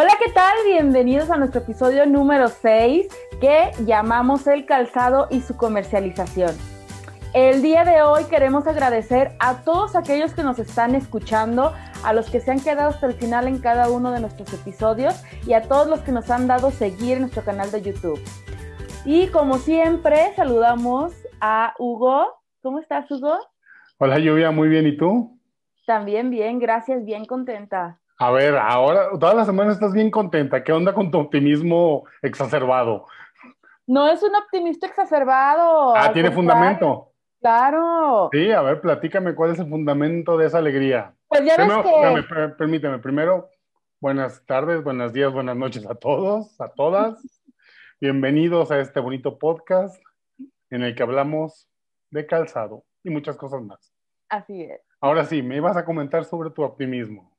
Hola, ¿qué tal? Bienvenidos a nuestro episodio número 6 que llamamos El calzado y su comercialización. El día de hoy queremos agradecer a todos aquellos que nos están escuchando, a los que se han quedado hasta el final en cada uno de nuestros episodios y a todos los que nos han dado seguir en nuestro canal de YouTube. Y como siempre, saludamos a Hugo. ¿Cómo estás, Hugo? Hola, Lluvia, muy bien. ¿Y tú? También bien, gracias, bien contenta. A ver, ahora, toda la semana estás bien contenta. ¿Qué onda con tu optimismo exacerbado? No es un optimista exacerbado. Ah, tiene fundamento. Claro. Sí, a ver, platícame cuál es el fundamento de esa alegría. Pues ya ves que... permíteme, primero, buenas tardes, buenos días, buenas noches a todos, a todas. Bienvenidos a este bonito podcast en el que hablamos de calzado y muchas cosas más. Así es. Ahora sí, me ibas a comentar sobre tu optimismo.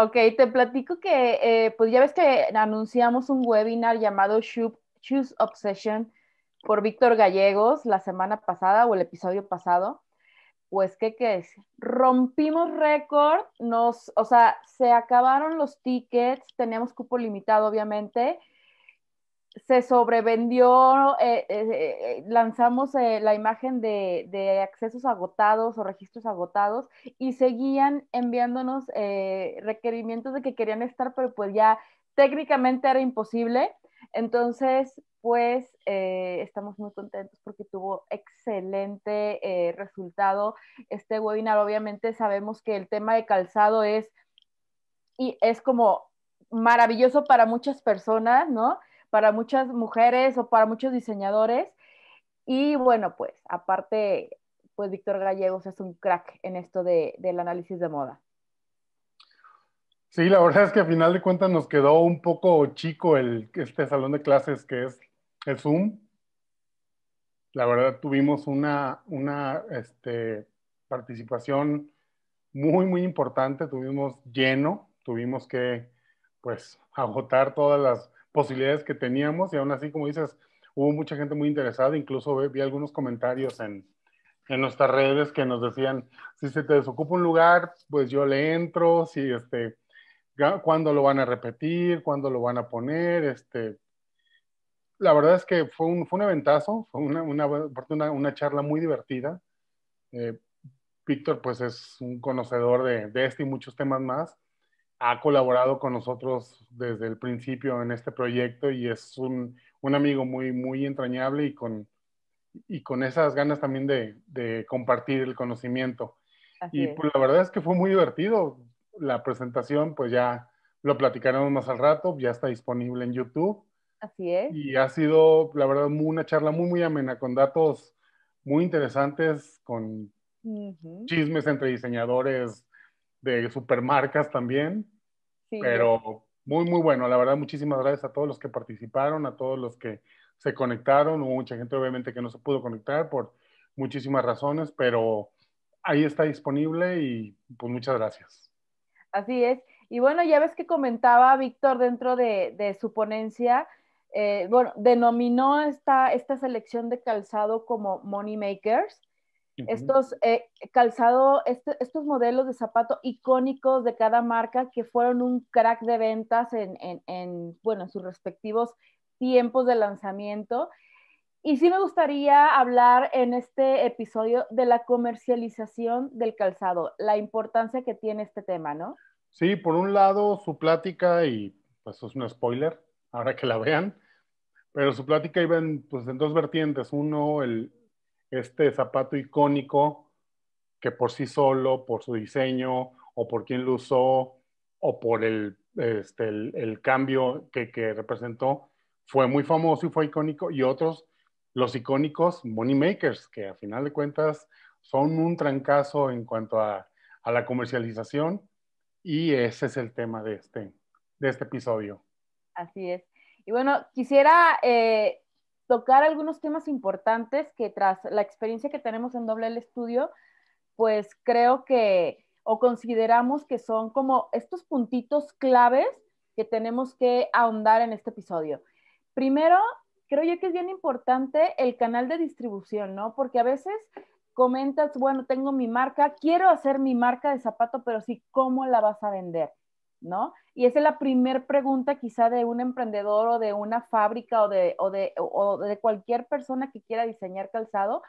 Ok, te platico que, eh, pues ya ves que anunciamos un webinar llamado Choose Obsession por Víctor Gallegos la semana pasada o el episodio pasado. Pues, ¿qué es? Rompimos récord, nos, o sea, se acabaron los tickets, teníamos cupo limitado, obviamente, se sobrevendió, eh, eh, eh, lanzamos la imagen de, accesos agotados o registros agotados y seguían enviándonos requerimientos de que querían estar, pero pues ya técnicamente era imposible. Entonces, pues estamos muy contentos porque tuvo excelente resultado este webinar. Obviamente sabemos que el tema de calzado es, y es como maravilloso para muchas personas, ¿no? Para muchas mujeres o para muchos diseñadores. Y bueno, pues aparte, pues Víctor Gallegos es un crack en esto de, del análisis de moda. Sí, la verdad es que a final de cuentas nos quedó un poco chico el, este salón de clases que es el Zoom. La verdad tuvimos una, una este, participación muy, muy importante, tuvimos lleno, tuvimos que pues agotar todas las posibilidades que teníamos y aún así, como dices, hubo mucha gente muy interesada, incluso vi, algunos comentarios en, en, nuestras redes que nos decían, si se te desocupa un lugar, pues yo le entro, si este, cuándo lo van a repetir, cuándo lo van a poner, este, la verdad es que fue un, fue un eventazo, fue una, una, una, charla muy divertida. Eh, Víctor, pues es un conocedor de, de este y muchos temas más ha colaborado con nosotros desde el principio en este proyecto y es un, un amigo muy, muy entrañable y con, y con esas ganas también de, de compartir el conocimiento. y pues la verdad es que fue muy divertido. La presentación, pues ya lo platicaremos más al rato, ya está disponible en YouTube. Así es. Y ha sido, la verdad, una charla muy, muy amena, con datos muy interesantes, con chismes entre diseñadores, de supermarcas también. pero muy, muy bueno. La verdad, muchísimas gracias a todos los que participaron, a todos los que se conectaron. Hubo mucha gente, obviamente, que no se pudo conectar por muchísimas razones, pero ahí está disponible y pues muchas gracias. Así es. Y bueno, ya ves que comentaba Víctor dentro de, su ponencia, eh, bueno, denominó esta, esta selección de calzado como Money Makers estos eh, calzado, este, estos modelos de zapato icónicos de cada marca que fueron un crack de ventas en, en, bueno, en sus respectivos tiempos de lanzamiento. Y sí me gustaría hablar en este episodio de la comercialización del calzado, la importancia que tiene este tema, ¿no? Sí, por un lado su plática, y pues es un spoiler, ahora que la vean, pero su plática iba en, pues, en dos vertientes. Uno, el, este zapato icónico que por sí solo, por su diseño o por quien lo usó o por el, este, el, cambio que, representó, fue muy famoso y fue icónico. Y otros, los icónicos money makers, que a final de cuentas son un trancazo en cuanto a, a la comercialización. Y ese es el tema de este, de este episodio. Así es. Y bueno, quisiera eh, tocar algunos temas importantes que tras la experiencia que tenemos en Doble el Estudio, pues creo que o consideramos que son como estos puntitos claves que tenemos que ahondar en este episodio. Primero, creo yo que es bien importante el canal de distribución, ¿no? Porque a veces comentas, bueno, tengo mi marca, quiero hacer mi marca de zapato, pero sí, ¿cómo la vas a vender? ¿No? Y esa es la primera pregunta quizá de un emprendedor o de una fábrica o de, cualquier persona que quiera diseñar calzado.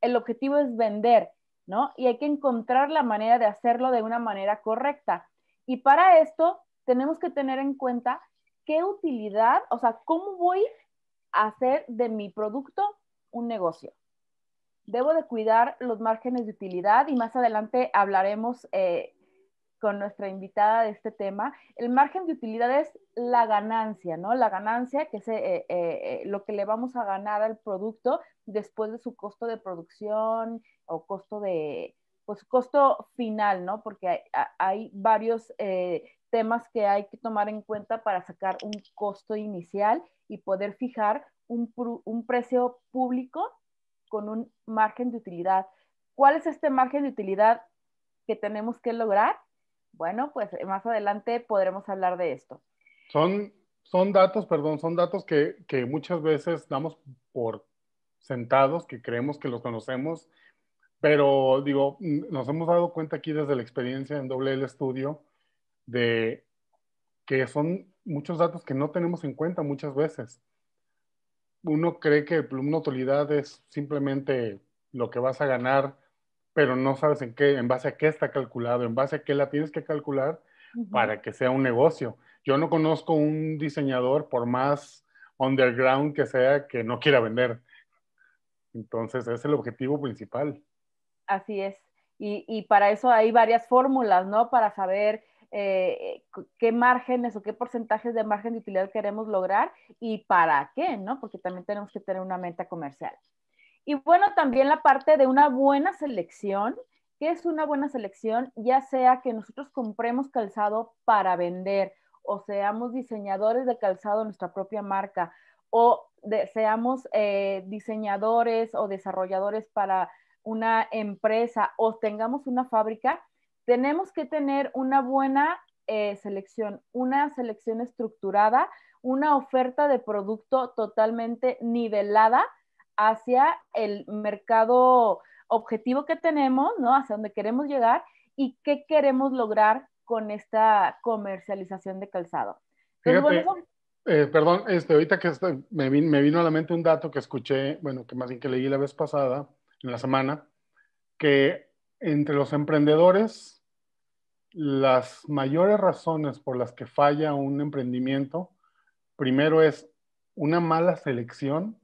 El objetivo es vender, ¿no? Y hay que encontrar la manera de hacerlo de una manera correcta. Y para esto tenemos que tener en cuenta qué utilidad, o sea, cómo voy a hacer de mi producto un negocio. Debo de cuidar los márgenes de utilidad y más adelante hablaremos eh, con nuestra invitada de este tema. El margen de utilidad es la ganancia, ¿no? La ganancia que es eh, eh, lo que le vamos a ganar al producto después de su costo de producción o costo de, pues costo final, ¿no? Porque hay, varios eh, temas que hay que tomar en cuenta para sacar un costo inicial y poder fijar un precio público con un margen de utilidad. ¿Cuál es este margen de utilidad que tenemos que lograr? Bueno, pues más adelante podremos hablar de esto. Son, son datos, perdón, son datos que, que muchas veces damos por sentados, que creemos que los conocemos, pero digo, nos hemos dado cuenta aquí desde la experiencia en doble el estudio de que son muchos datos que no tenemos en cuenta muchas veces. Uno cree que una utilidad es simplemente lo que vas a ganar, pero no sabes en qué, en base a qué está calculado, en base a qué la tienes que calcular para que sea un negocio. Yo no conozco un diseñador, por más underground que sea, que no quiera vender. Entonces, es el objetivo principal. Así es. Y, para eso hay varias fórmulas, ¿no? Para saber eh, qué márgenes o qué porcentajes de margen de utilidad queremos lograr y para qué, ¿no? Porque también tenemos que tener una meta comercial. Y bueno, también la parte de una buena selección. ¿Qué es una buena selección? Ya sea que nosotros compremos calzado para vender o seamos diseñadores de calzado nuestra propia marca o seamos eh, diseñadores o desarrolladores para una empresa o tengamos una fábrica, tenemos que tener una buena eh, selección, una selección estructurada, una oferta de producto totalmente nivelada hacia el mercado objetivo que tenemos, ¿no? Hacia donde queremos llegar y qué queremos lograr con esta comercialización de calzado. Eh, perdón, este, ahorita que me, me, vino a la mente un dato que escuché, bueno, que más bien que leí la vez pasada, en la semana, que entre los emprendedores, las mayores razones por las que falla un emprendimiento, primero es una mala selección.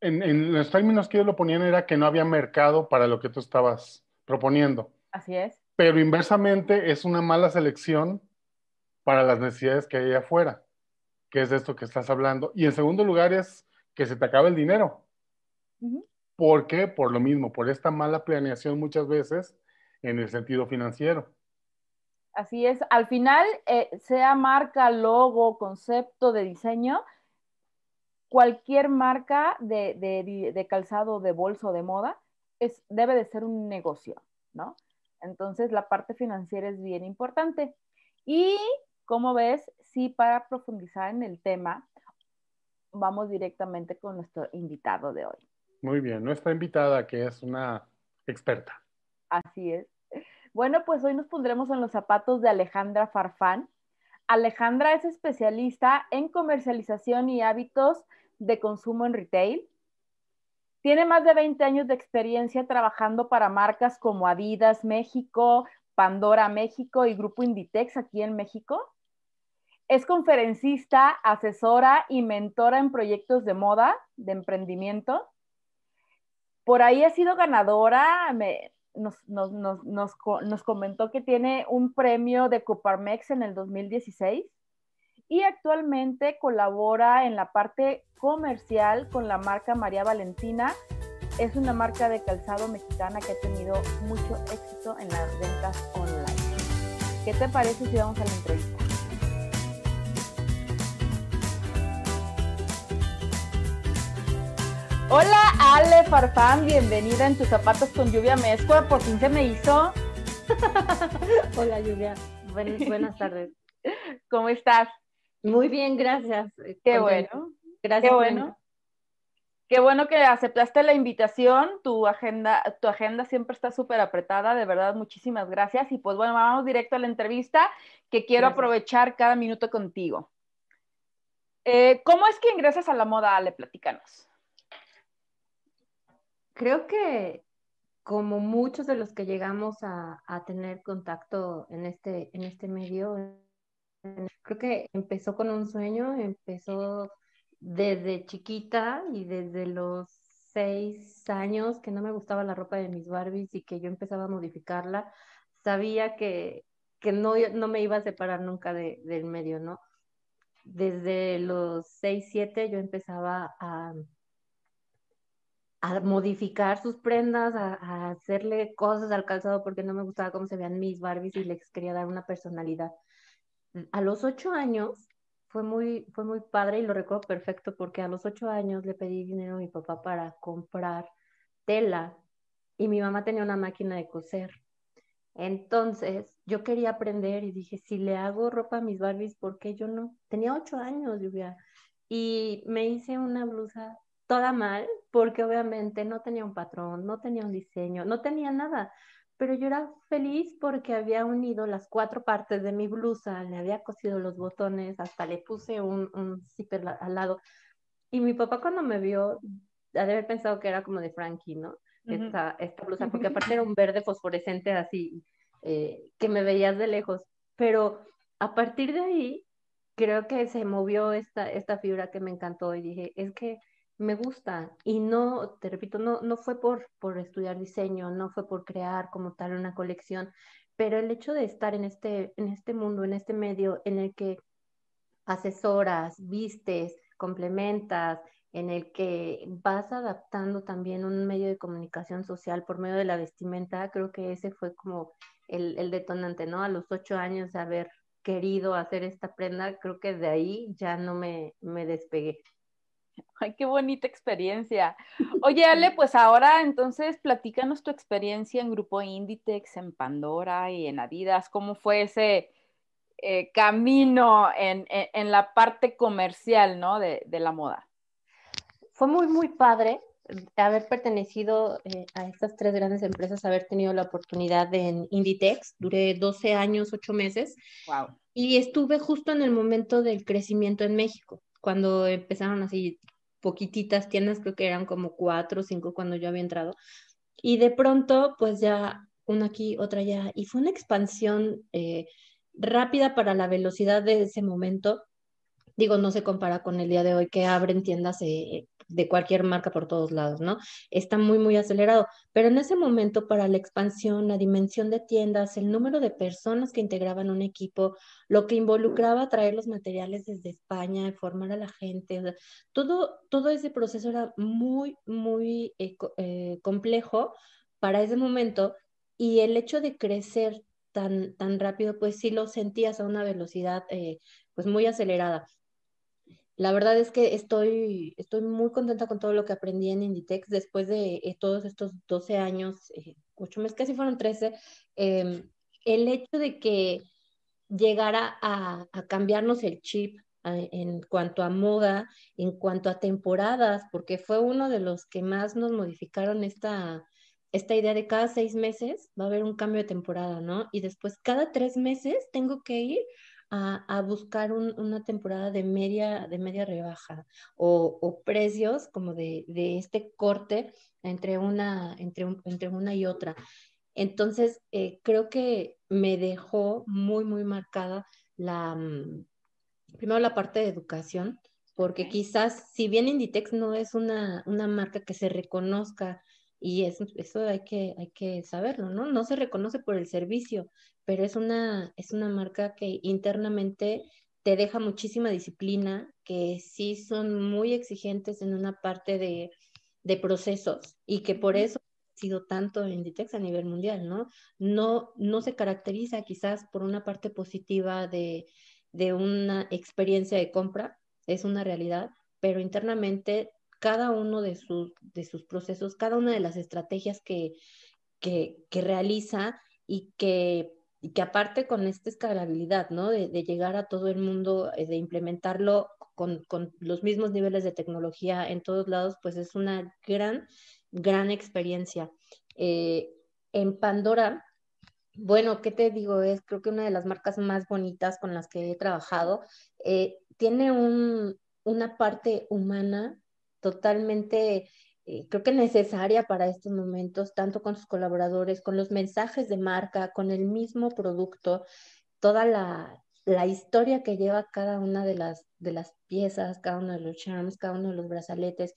En, en, los términos que ellos lo ponían era que no había mercado para lo que tú estabas proponiendo. Así es. Pero inversamente es una mala selección para las necesidades que hay afuera que es de esto que estás hablando. Y en segundo lugar es que se te acaba el dinero. ¿Por qué? Por lo mismo, por esta mala planeación muchas veces en el sentido financiero. Así es. Al final, eh, sea marca, logo, concepto de diseño, cualquier marca de, de, de calzado, de bolso, de moda, es, debe de ser un negocio, ¿no? Entonces, la parte financiera es bien importante. Y como ves, sí, para profundizar en el tema, vamos directamente con nuestro invitado de hoy. Muy bien, nuestra invitada que es una experta. Así es. Bueno, pues hoy nos pondremos en los zapatos de Alejandra Farfán. Alejandra es especialista en comercialización y hábitos de consumo en retail. Tiene más de 20 años de experiencia trabajando para marcas como Adidas México, Pandora México y Grupo Inditex aquí en México. Es conferencista, asesora y mentora en proyectos de moda, de emprendimiento. Por ahí ha sido ganadora, nos, comentó que tiene un premio de Coparmex en el 2016 y actualmente colabora en la parte comercial con la marca María Valentina. Es una marca de calzado mexicana que ha tenido mucho éxito en las ventas online. ¿Qué te parece si vamos a la entrevista? Hola Ale Farfán, bienvenida en tus zapatos con lluvia mezcla, por fin se me hizo. Hola Lluvia, buenas tardes. ¿Cómo estás? Muy bien, gracias. Qué bueno. Gracias. Qué bueno. Qué bueno que aceptaste la invitación. Tu agenda, tu agenda siempre está súper apretada. De verdad, muchísimas gracias. Y pues bueno, vamos directo a la entrevista que quiero aprovechar cada minuto contigo. Eh, ¿Cómo es que ingresas a la moda, Ale? Platícanos creo que como muchos de los que llegamos a, tener contacto en este, en este medio, creo que empezó con un sueño, empezó desde chiquita y desde los seis años que no me gustaba la ropa de mis Barbies y que yo empezaba a modificarla, sabía que, no, no me iba a separar nunca del medio, ¿no? Desde los seis, siete yo empezaba a a modificar sus prendas, a, hacerle cosas al calzado porque no me gustaba cómo se veían mis Barbies y les quería dar una personalidad. A los ocho años fue muy, fue muy padre y lo recuerdo perfecto porque a los ocho años le pedí dinero a mi papá para comprar tela y mi mamá tenía una máquina de coser. Entonces yo quería aprender y dije, si le hago ropa a mis Barbies, ¿por qué yo no? Tenía ocho años, lluvia. Y me hice una blusa toda mal, porque obviamente no tenía un patrón, no tenía un diseño, no tenía nada, pero yo era feliz porque había unido las cuatro partes de mi blusa, le había cosido los botones, hasta le puse un, un zipper al lado. Y mi papá cuando me vio, ha de haber pensado que era como de Frankie, ¿no? esta, esta, blusa, porque aparte era un verde fosforescente así, eh, que me veías de lejos. Pero a partir de ahí, creo que se movió esta, esta fibra que me encantó y dije, es que me gusta y no, te repito, no, no fue por, por estudiar diseño, no fue por crear como tal una colección, pero el hecho de estar en este, en este mundo, en este medio en el que asesoras, vistes, complementas, en el que vas adaptando también un medio de comunicación social por medio de la vestimenta, creo que ese fue como el, el detonante, ¿no? A los ocho años de haber querido hacer esta prenda, creo que de ahí ya no me, me despegué. Ay, qué bonita experiencia. Oye, Ale, pues ahora entonces platícanos tu experiencia en Grupo Inditex, en Pandora y en Adidas. ¿Cómo fue ese eh, camino en, la parte comercial, ¿no? De, la moda. Fue muy, muy padre haber pertenecido eh, a estas tres grandes empresas, haber tenido la oportunidad de, en Inditex. Duré 12 años, 8 meses. Wow. Y estuve justo en el momento del crecimiento en México cuando empezaron así poquititas tiendas, creo que eran como cuatro o cinco cuando yo había entrado. Y de pronto, pues ya una aquí, otra allá, y fue una expansión eh, rápida para la velocidad de ese momento. Digo, no se compara con el día de hoy que abren tiendas eh, de cualquier marca por todos lados, ¿no? Está muy, muy acelerado. Pero en ese momento, para la expansión, la dimensión de tiendas, el número de personas que integraban un equipo, lo que involucraba traer los materiales desde España, formar a la gente, todo, todo ese proceso era muy, muy eh, eh, complejo para ese momento y el hecho de crecer tan, tan rápido, pues sí lo sentías a una velocidad eh, pues muy acelerada. La verdad es que estoy, estoy muy contenta con todo lo que aprendí en Inditex después de eh, todos estos 12 años, eh, 8 meses, casi fueron 13. Em, el hecho de que llegara a, cambiarnos el chip en cuanto a moda, en cuanto a temporadas, porque fue uno de los que más nos modificaron esta, esta idea de cada seis meses va a haber un cambio de temporada, ¿no? Y después cada tres meses tengo que ir a, buscar una temporada de media, de media rebaja o, precios como de, este corte entre una, entre, entre una y otra. Entonces, eh, creo que me dejó muy, muy marcada la, mm, primero la parte de educación, porque quizás, si bien Inditex no es una, una marca que se reconozca y eso, eso hay, que, hay que saberlo, ¿no? No se reconoce por el servicio, pero es una, es una marca que internamente te deja muchísima disciplina, que sí son muy exigentes en una parte de, de procesos y que por eso ha sido tanto Inditex a nivel mundial, ¿no? No, no se caracteriza quizás por una parte positiva de, de una experiencia de compra, es una realidad, pero internamente cada uno de sus, de sus procesos, cada una de las estrategias que, que, realiza y que, que aparte con esta escalabilidad, ¿no? De, llegar a todo el mundo, eh, de implementarlo con, con, los mismos niveles de tecnología en todos lados, pues es una gran, gran experiencia. Eh, en Pandora, bueno, ¿qué te digo? Es creo que una de las marcas más bonitas con las que he trabajado. Eh, tiene un, una parte humana totalmente, eh, creo que necesaria para estos momentos, tanto con sus colaboradores, con los mensajes de marca, con el mismo producto, toda la, la historia que lleva cada una de las, de las piezas, cada uno de los charms, cada uno de los brazaletes,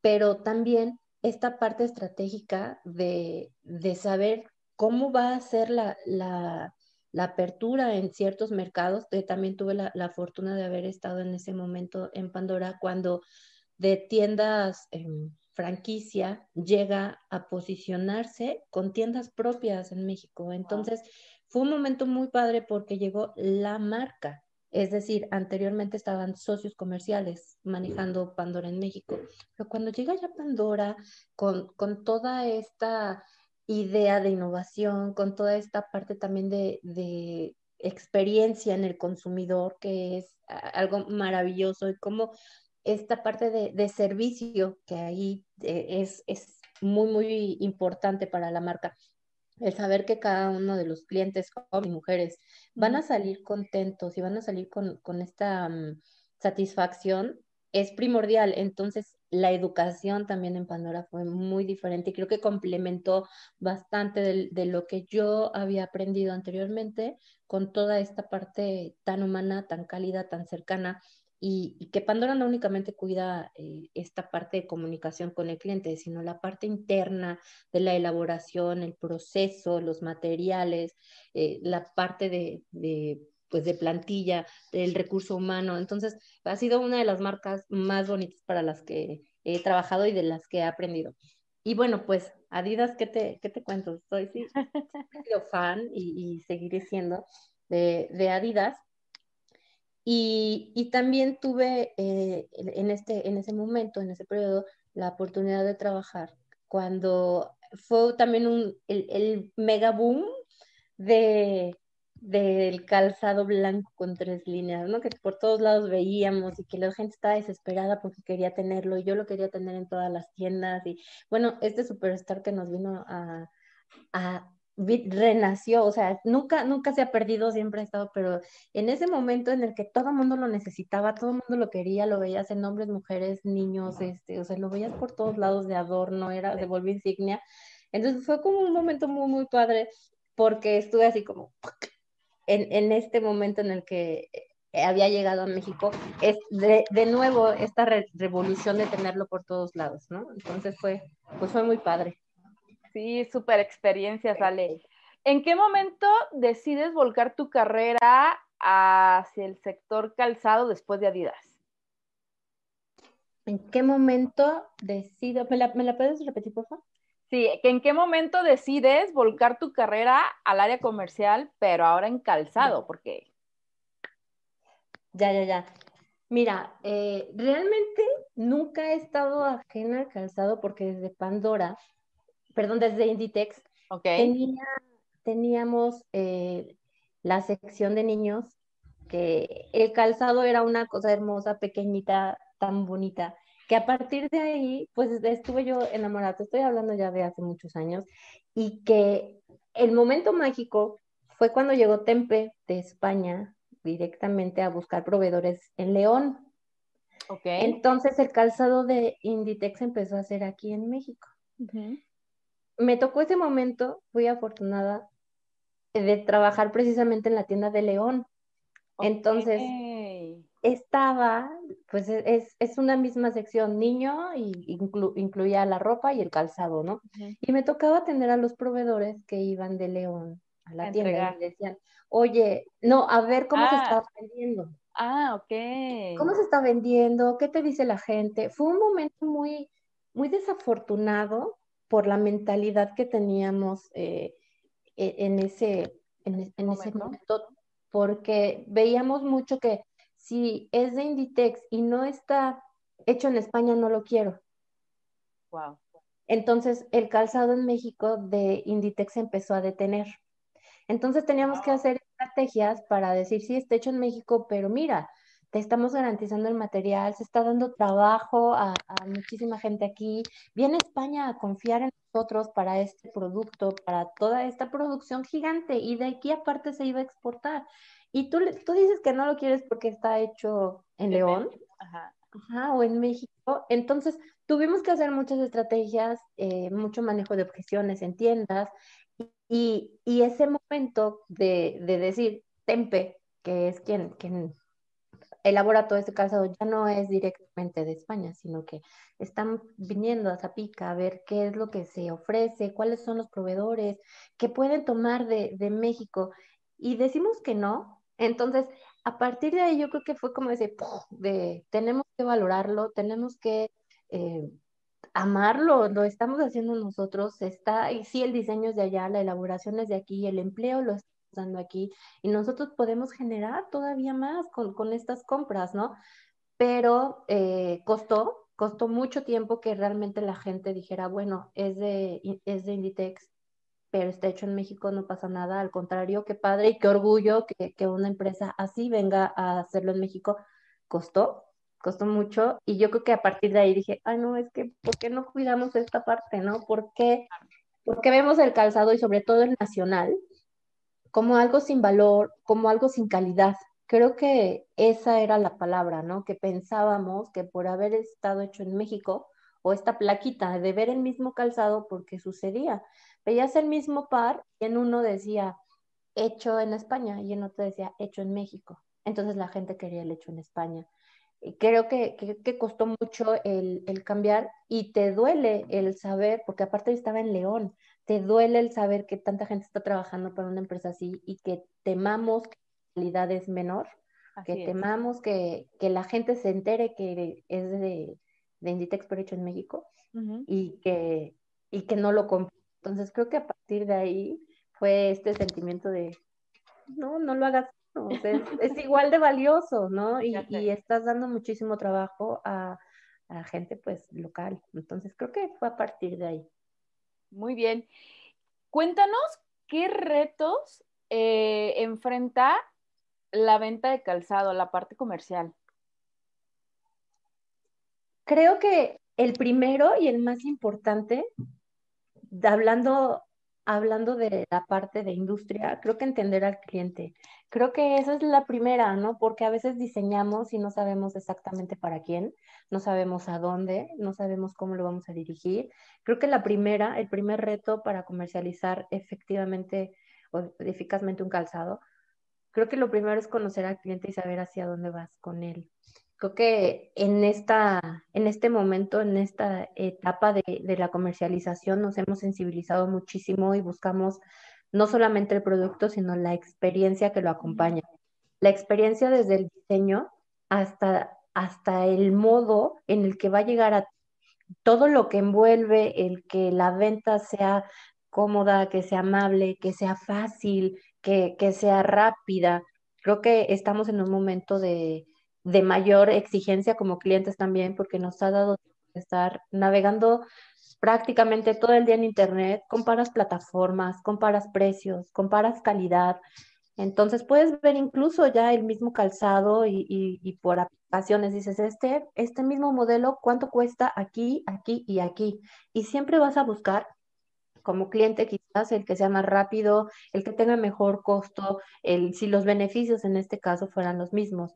pero también esta parte estratégica de, de saber cómo va a ser la, la, la apertura en ciertos mercados. Yo también tuve la, la, fortuna de haber estado en ese momento en Pandora cuando de tiendas en franquicia llega a posicionarse con tiendas propias en México. Entonces, fue un momento muy padre porque llegó la marca. Es decir, anteriormente estaban socios comerciales manejando Pandora en México. Pero cuando llega ya Pandora con, con toda esta idea de innovación, con toda esta parte también de, de experiencia en el consumidor, que es algo maravilloso, y como esta parte de, de servicio que ahí eh, es, es muy, muy importante para la marca. El saber que cada uno de los clientes, hombres y mujeres, van a salir contentos y van a salir con, con esta um, satisfacción es primordial. Entonces, la educación también en Pandora fue muy diferente y creo que complementó bastante de, de, lo que yo había aprendido anteriormente con toda esta parte tan humana, tan cálida, tan cercana y, que Pandora no únicamente cuida eh, esta parte de comunicación con el cliente, sino la parte interna de la elaboración, el proceso, los materiales, eh, la parte de, de, pues de plantilla, del recurso humano. Entonces, ha sido una de las marcas más bonitas para las que he trabajado y de las que he aprendido. Y bueno, pues Adidas, ¿qué te, qué te cuento? Soy sí, fan y, y seguiré siendo de, de Adidas. Y, también tuve eh, en, este, en ese momento, en ese periodo, la oportunidad de trabajar cuando fue también un, el, mega boom de, del calzado blanco con tres líneas, ¿no? Que por todos lados veíamos y que la gente estaba desesperada porque quería tenerlo y yo lo quería tener en todas las tiendas y bueno, este superstar que nos vino a renació, o sea, nunca, nunca se ha perdido, siempre ha estado, pero en ese momento en el que todo el mundo lo necesitaba, todo el mundo lo quería, lo veías en hombres, mujeres, niños, este, o sea, lo veías por todos lados de adorno, era, de volver insignia. Entonces fue como un momento muy, muy padre, porque estuve así como en, en este momento en el que había llegado a México, es de, de nuevo esta revolución de tenerlo por todos lados, ¿no? Entonces fue, pues fue muy padre. Sí, súper experiencia, sale. ¿En qué momento decides volcar tu carrera hacia el sector calzado después de Adidas? ¿En qué momento decido? ¿Me la, puedes repetir, por favor? Sí, ¿en qué momento decides volcar tu carrera al área comercial, pero ahora en calzado? Porque. Ya, ya, ya. Mira, eh, realmente nunca he estado ajena al calzado porque desde Pandora perdón, desde Inditex, teníamos eh, la sección de niños, que el calzado era una cosa hermosa, pequeñita, tan bonita, que a partir de ahí, pues estuve yo enamorada, estoy hablando ya de hace muchos años, y que el momento mágico fue cuando llegó Tempe de España directamente a buscar proveedores en León. Okay. Entonces el calzado de Inditex empezó a hacer aquí en México me tocó ese momento, fui afortunada de trabajar precisamente en la tienda de León. Entonces, estaba, pues e, es, una misma sección, niño, y incluía la ropa y el calzado, ¿no? Y me tocaba atender a los proveedores que iban de León a la tienda y decían, oye, no, a ver cómo se ah. está vendiendo. Ah, ok. ¿Cómo se está vendiendo? ¿Qué te dice la gente? Fue un momento muy, muy desafortunado por la mentalidad que teníamos eh, e, en, ese, en, ese momento, porque veíamos mucho que si es de Inditex y no está hecho en España no lo quiero. Wow. Entonces, el calzado en México de Inditex empezó a detener. Entonces, teníamos que hacer estrategias para decir, sí, está hecho en México, pero mira, te estamos garantizando el material, se está dando trabajo a, muchísima gente aquí. Viene España a confiar en nosotros para este producto, para toda esta producción gigante y de aquí aparte se iba a exportar. Y tú, tú dices que no lo quieres porque está hecho en León o en México. Entonces, tuvimos que hacer muchas estrategias, eh, mucho manejo de objeciones en tiendas y, y ese momento de, de decir, Tempe, que es quien, quien elabora todo este calzado ya no es directamente de España, sino que están viniendo a Zapica a ver qué es lo que se ofrece, cuáles son los proveedores, qué pueden tomar de, México. Y decimos que no. Entonces, a partir de ahí yo creo que fue como ese, de tenemos que valorarlo, tenemos que eh, amarlo, lo estamos haciendo nosotros, está, y sí, el diseño es de allá, la elaboración es de aquí, el empleo lo dando aquí y nosotros podemos generar todavía más con, estas compras, ¿no? Pero eh, costó, costó mucho tiempo que realmente la gente dijera, bueno, es de, es de Inditex, pero está hecho en México, no pasa nada, al contrario, qué padre y qué orgullo que, que una empresa así venga a hacerlo en México. Costó, costó mucho y yo creo que a partir de ahí dije, ay no, es que, ¿por qué no cuidamos esta parte, no? ¿Por qué, porque vemos el calzado y sobre todo el nacional como algo sin valor, como algo sin calidad. Creo que esa era la palabra, ¿no? Que pensábamos que por haber estado hecho en México, o esta plaquita de ver el mismo calzado, porque sucedía. Veías el mismo par y en uno decía hecho en España y en otro decía hecho en México. Entonces la gente quería el hecho en España. Y creo que, que, costó mucho el, el, cambiar y te duele el saber, porque aparte estaba en León, te duele el saber que tanta gente está trabajando para una empresa así y que temamos que la calidad es menor, que temamos que, la gente se entere que es de, de Inditex por hecho en México y, que, y que no lo compre. Entonces creo que a partir de ahí fue este sentimiento de, no, no lo hagas, es, igual de valioso, ¿no? Y, y, estás dando muchísimo trabajo a, a gente pues local. Entonces creo que fue a partir de ahí. Muy bien. Cuéntanos qué retos eh, enfrenta la venta de calzado, la parte comercial. Creo que el primero y el más importante, hablando hablando de la parte de industria, creo que entender al cliente. Creo que esa es la primera, ¿no? Porque a veces diseñamos y no sabemos exactamente para quién, no sabemos a dónde, no sabemos cómo lo vamos a dirigir. Creo que la primera, el primer reto para comercializar efectivamente o eficazmente un calzado, creo que lo primero es conocer al cliente y saber hacia dónde vas con él. Creo que en, esta, en este momento, en esta etapa de, de la comercialización, nos hemos sensibilizado muchísimo y buscamos no solamente el producto, sino la experiencia que lo acompaña. La experiencia desde el diseño hasta, hasta el modo en el que va a llegar a todo lo que envuelve el que la venta sea cómoda, que sea amable, que sea fácil, que, que sea rápida. Creo que estamos en un momento de, de mayor exigencia como clientes también, porque nos ha dado estar navegando prácticamente todo el día en Internet, comparas plataformas, comparas precios, comparas calidad. Entonces puedes ver incluso ya el mismo calzado y, y, por aplicaciones dices, este, este mismo modelo, ¿cuánto cuesta aquí, aquí y aquí? Y siempre vas a buscar como cliente quizás el que sea más rápido, el que tenga mejor costo, el, si los beneficios en este caso fueran los mismos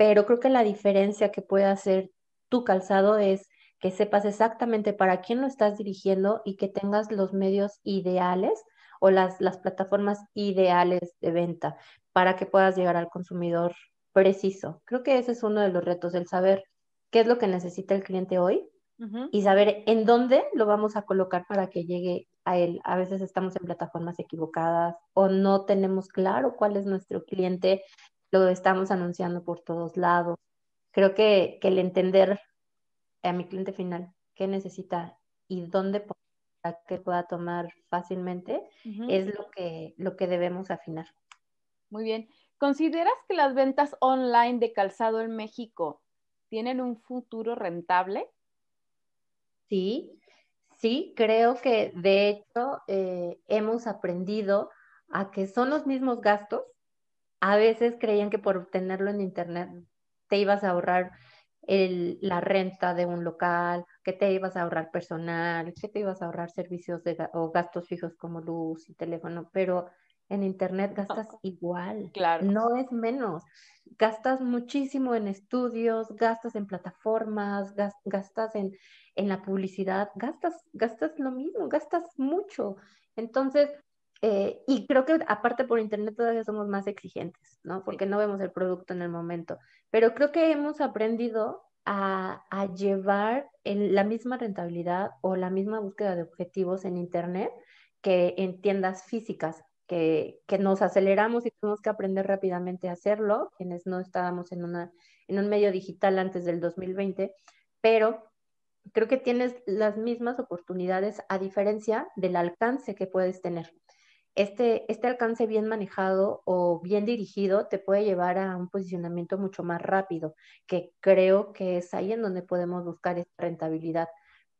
pero creo que la diferencia que puede hacer tu calzado es que sepas exactamente para quién lo estás dirigiendo y que tengas los medios ideales o las, las plataformas ideales de venta para que puedas llegar al consumidor preciso. Creo que ese es uno de los retos, el saber qué es lo que necesita el cliente hoy y saber en dónde lo vamos a colocar para que llegue a él. A veces estamos en plataformas equivocadas o no tenemos claro cuál es nuestro cliente lo estamos anunciando por todos lados. Creo que, el entender a mi cliente final qué necesita y dónde para que pueda tomar fácilmente es lo que, lo que debemos afinar. Muy bien. ¿Consideras que las ventas online de calzado en México tienen un futuro rentable? Sí, sí, creo que de hecho eh, hemos aprendido a que son los mismos gastos. A veces creían que por tenerlo en internet te ibas a ahorrar la renta de un local, que te ibas a ahorrar personal, que te ibas a ahorrar servicios o gastos fijos como luz y teléfono, pero en internet gastas igual, claro. no es menos. Gastas muchísimo en estudios, gastas en plataformas, gastas en, en la publicidad, gastas, gastas lo mismo, gastas mucho. Entonces, eh, y creo que aparte por internet todavía somos más exigentes, ¿no? Porque no vemos el producto en el momento. Pero creo que hemos aprendido a, a llevar en la misma rentabilidad o la misma búsqueda de objetivos en internet que en tiendas físicas, que, que, nos aceleramos y tenemos que aprender rápidamente a hacerlo, quienes no estábamos en, una, en un medio digital antes del 2020, pero creo que tienes las mismas oportunidades a diferencia del alcance que puedes tener este, este alcance bien manejado o bien dirigido te puede llevar a un posicionamiento mucho más rápido, que creo que es ahí en donde podemos buscar esta rentabilidad.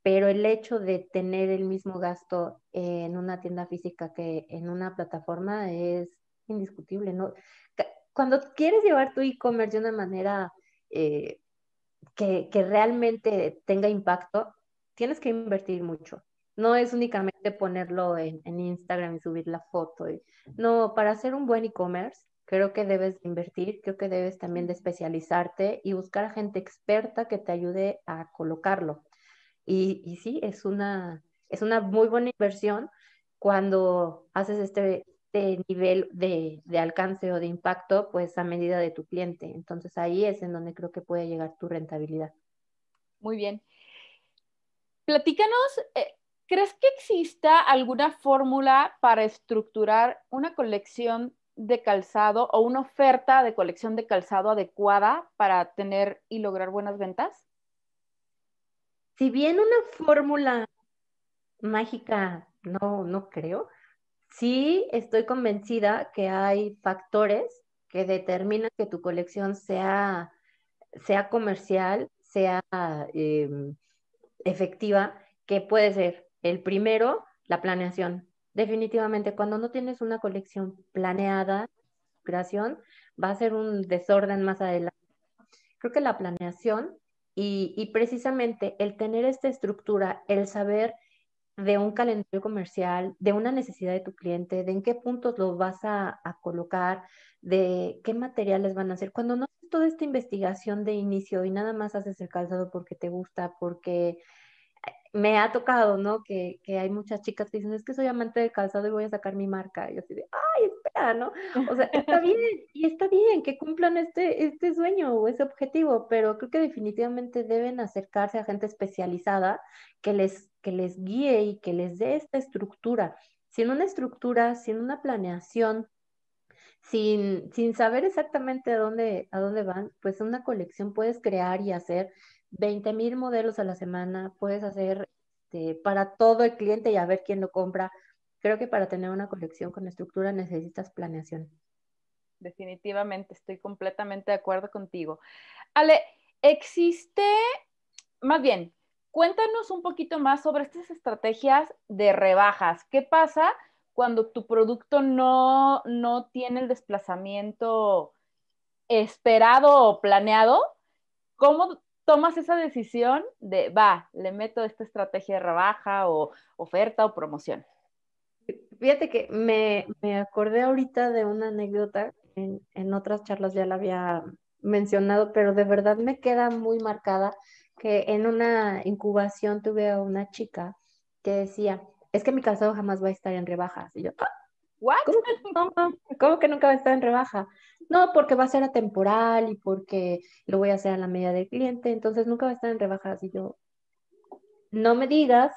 Pero el hecho de tener el mismo gasto en una tienda física que en una plataforma es indiscutible. Cuando quieres llevar tu e-commerce de una manera eh, que realmente tenga impacto, tienes que invertir mucho. No es únicamente ponerlo en, Instagram y subir la foto. no, para hacer un buen e-commerce, creo que debes invertir, creo que debes también de especializarte y buscar a gente experta que te ayude a colocarlo. Y, sí, es una, es una muy buena inversión cuando haces este, este nivel de, de, alcance o de impacto, pues a medida de tu cliente. Entonces ahí es en donde creo que puede llegar tu rentabilidad. Muy bien. Platícanos, eh, ¿Crees que exista alguna fórmula para estructurar una colección de calzado o una oferta de colección de calzado adecuada para tener y lograr buenas ventas? Si bien una fórmula mágica no, no creo, sí estoy convencida que hay factores que determinan que tu colección sea, sea comercial, sea em, efectiva, que puede ser el primero, la planeación. Definitivamente, cuando no tienes una colección planeada, creación, va a ser un desorden más adelante. Creo que la planeación y, precisamente el tener esta estructura, el saber de un calendario comercial, de una necesidad de tu cliente, de en qué puntos lo vas a, a, colocar, de qué materiales van a hacer. Cuando no haces toda esta investigación de inicio y nada más haces el calzado porque te gusta, porque me ha tocado, ¿no? Que, que, hay muchas chicas que dicen, es que soy amante de calzado y voy a sacar mi marca. Y yo así de, ay, espera, ¿no? O sea, está bien, y está bien que cumplan este, este sueño o ese objetivo, pero creo que definitivamente deben acercarse a gente especializada que les, que les guíe y que les dé esta estructura. Sin una estructura, sin una planeación, sin, sin saber exactamente a dónde, a dónde van, pues una colección puedes crear y hacer 20 mil modelos a la semana, puedes hacer este, para todo el cliente y a ver quién lo compra. Creo que para tener una colección con estructura necesitas planeación. Definitivamente, estoy completamente de acuerdo contigo. Ale, existe, más bien, cuéntanos un poquito más sobre estas estrategias de rebajas. ¿Qué pasa cuando tu producto no, no tiene el desplazamiento esperado o planeado? ¿Cómo tomas esa decisión de, va, le meto esta estrategia de rebaja o oferta o promoción? Fíjate que me, me acordé ahorita de una anécdota, en, en, otras charlas ya la había mencionado, pero de verdad me queda muy marcada que en una incubación tuve a una chica que decía, es que mi calzado jamás va a estar en rebajas. Y yo, ah, ¿What? ¿Cómo que, nunca va a estar en rebaja? No, porque va a ser atemporal y porque lo voy a hacer a la medida del cliente, entonces nunca va a estar en rebajas. Y yo, no me digas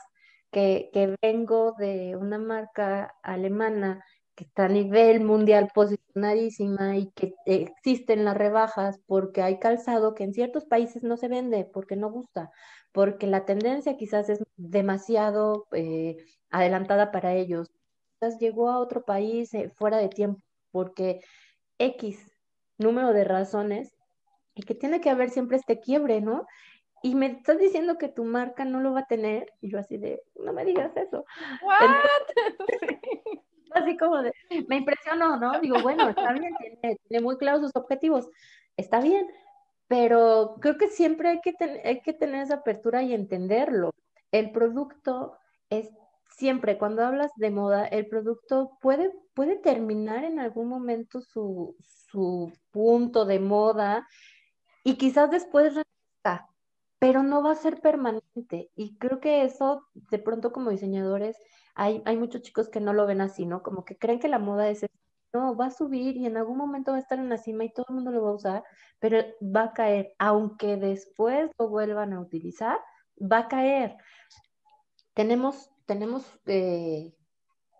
que, vengo de una marca alemana que está a nivel mundial posicionadísima y que existen las rebajas porque hay calzado que en ciertos países no se vende porque no gusta, porque la tendencia quizás es demasiado eh, adelantada para ellos llegó a otro país eh, fuera de tiempo, porque X número de razones y que tiene que haber siempre este quiebre, ¿no? Y me estás diciendo que tu marca no lo va a tener, y yo así de, no me digas eso. así como de, me impresionó, ¿no? Digo, bueno, está bien, tiene, tiene muy claros sus objetivos, está bien, pero creo que siempre hay que, hay que tener esa apertura y entenderlo. El producto es siempre, cuando hablas de moda, el producto puede, puede terminar en algún momento su, su punto de moda y quizás después regresa, pero no va a ser permanente. Y creo que eso, de pronto como diseñadores, hay, hay muchos chicos que no lo ven así, ¿no? Como que creen que la moda es no, va a subir y en algún momento va a estar en la cima y todo el mundo lo va a usar, pero va a caer, aunque después lo vuelvan a utilizar, va a caer. Tenemos, tenemos, eh,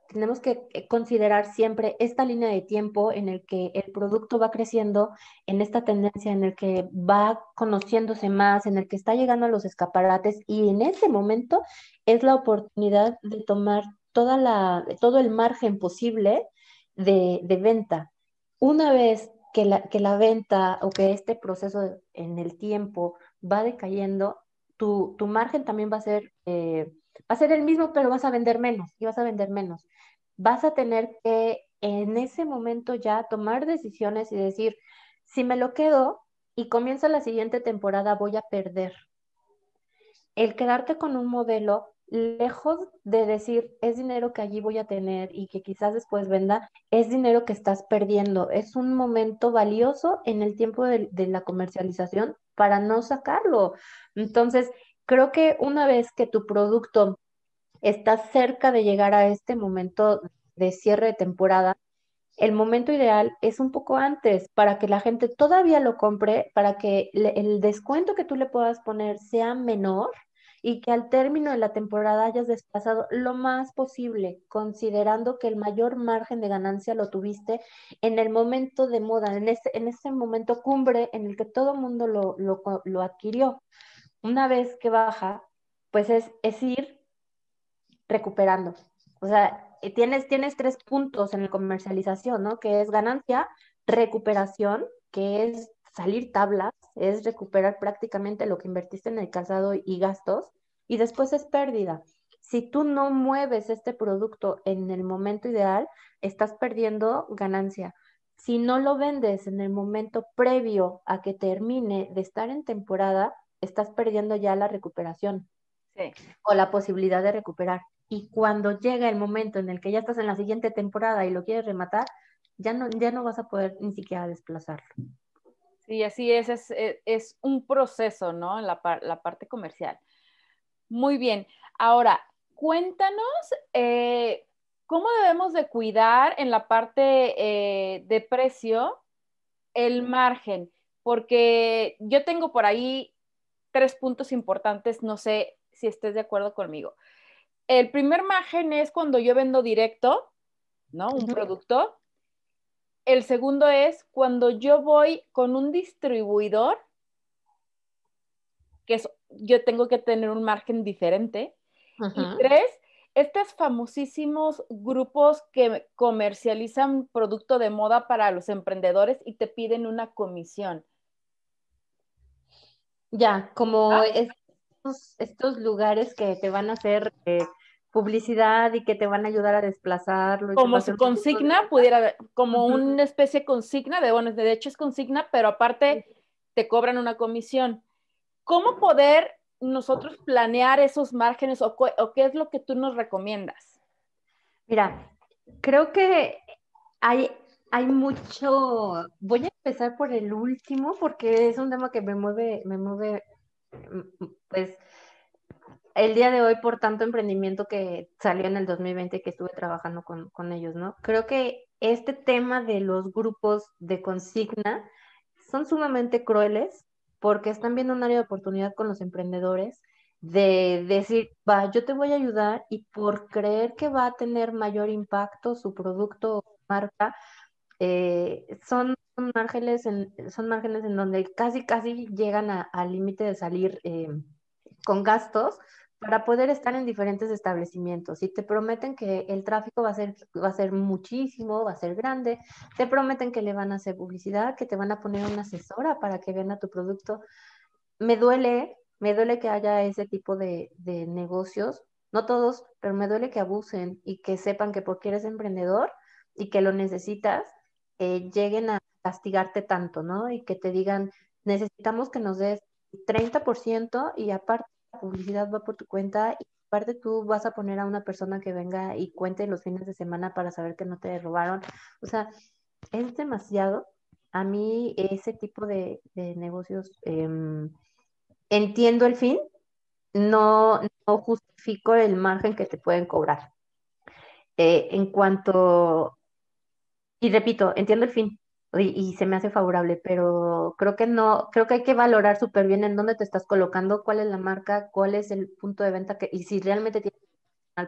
tenemos que considerar siempre esta línea de tiempo en el que el producto va creciendo, en esta tendencia en el que va conociéndose más, en el que está llegando a los escaparates y en ese momento es la oportunidad de tomar toda la, todo el margen posible de, venta. Una vez que la, que la, venta o que este proceso en el tiempo va decayendo, tu, margen también va a ser, eh, va a ser el mismo, pero vas a vender menos y vas a vender menos. Vas a tener que en ese momento ya tomar decisiones y decir, si me lo quedo y comienza la siguiente temporada, voy a perder. El quedarte con un modelo lejos de decir es dinero que allí voy a tener y que quizás después venda, es dinero que estás perdiendo. Es un momento valioso en el tiempo de, la comercialización para no sacarlo. Entonces, creo que una vez que tu producto está cerca de llegar a este momento de cierre de temporada, el momento ideal es un poco antes para que la gente todavía lo compre, para que el descuento que tú le puedas poner sea menor y que al término de la temporada hayas desplazado lo más posible, considerando que el mayor margen de ganancia lo tuviste en el momento de moda, en ese, en ese momento cumbre en el que todo el mundo lo, lo, adquirió. Una vez que baja, pues es, es ir recuperando. O sea, eh, tienes, tienes tres puntos en la comercialización, ¿no? Que es ganancia, recuperación, que es salir tablas, es recuperar prácticamente lo que invertiste en el calzado y gastos, y después es pérdida. Si tú no mueves este producto en el momento ideal, estás perdiendo ganancia. Si no lo vendes en el momento previo a que termine de estar en temporada, estás perdiendo ya la recuperación o la posibilidad de recuperar. Y cuando llega el momento en el que ya estás en la siguiente temporada y lo quieres rematar, ya no, ya no vas a poder ni siquiera desplazarlo. Sí, así es, es, es, un proceso, ¿no? La, la parte comercial. Muy bien. Ahora, cuéntanos eh, cómo debemos de cuidar en la parte eh, de precio el margen, porque yo tengo por ahí tres puntos importantes, no sé si estés de acuerdo conmigo. El primer margen es cuando yo vendo directo, ¿no? Un producto. El segundo es cuando yo voy con un distribuidor, que yo tengo que tener un margen diferente. Y tres, estos famosísimos grupos que comercializan producto de moda para los emprendedores y te piden una comisión. Ya, como ah. estos, lugares que te van a hacer eh, publicidad y que te van a ayudar a desplazarlo. Como si consigna pudiera, como una especie de consigna, de bueno, de hecho es consigna, pero aparte te cobran una comisión. ¿Cómo poder nosotros planear esos márgenes o, qué es lo que tú nos recomiendas? Mira, creo que hay, hay mucho, voy a empezar por el último porque es un tema que me mueve, me mueve, mm, pues, el día de hoy por tanto emprendimiento que salió en el 2020 que estuve trabajando con, con ellos, ¿no? Creo que este tema de los grupos de consigna son sumamente crueles porque están viendo un área de oportunidad con los emprendedores de decir, va, yo te voy a ayudar y por creer que va a tener mayor impacto su producto o marca, eh, son, márgenes en, son márgenes en donde casi, casi llegan al límite de salir eh, con gastos para poder estar en diferentes establecimientos. Y te prometen que el tráfico va a ser, va a ser muchísimo, va a ser grande, te prometen que le van a hacer publicidad, que te van a poner una asesora para que vean a tu producto. Me duele, me duele que haya ese tipo de, de negocios, no todos, pero me duele que abusen y que sepan que porque eres emprendedor y que lo necesitas, eh, lleguen a castigarte tanto, ¿no? Y que te digan, necesitamos que nos des 30% y aparte la publicidad va por tu cuenta y aparte tú vas a poner a una persona que venga y cuente los fines de semana para saber que no te robaron. O sea, es demasiado. A mí ese tipo de, negocios, em, entiendo el fin, no, justifico el margen que te pueden cobrar. Eh, en cuanto, y repito, entiendo el fin, y, se me hace favorable, pero creo que no, creo que hay que valorar súper bien en dónde te estás colocando, cuál es la marca, cuál es el punto de venta que, y si realmente tiene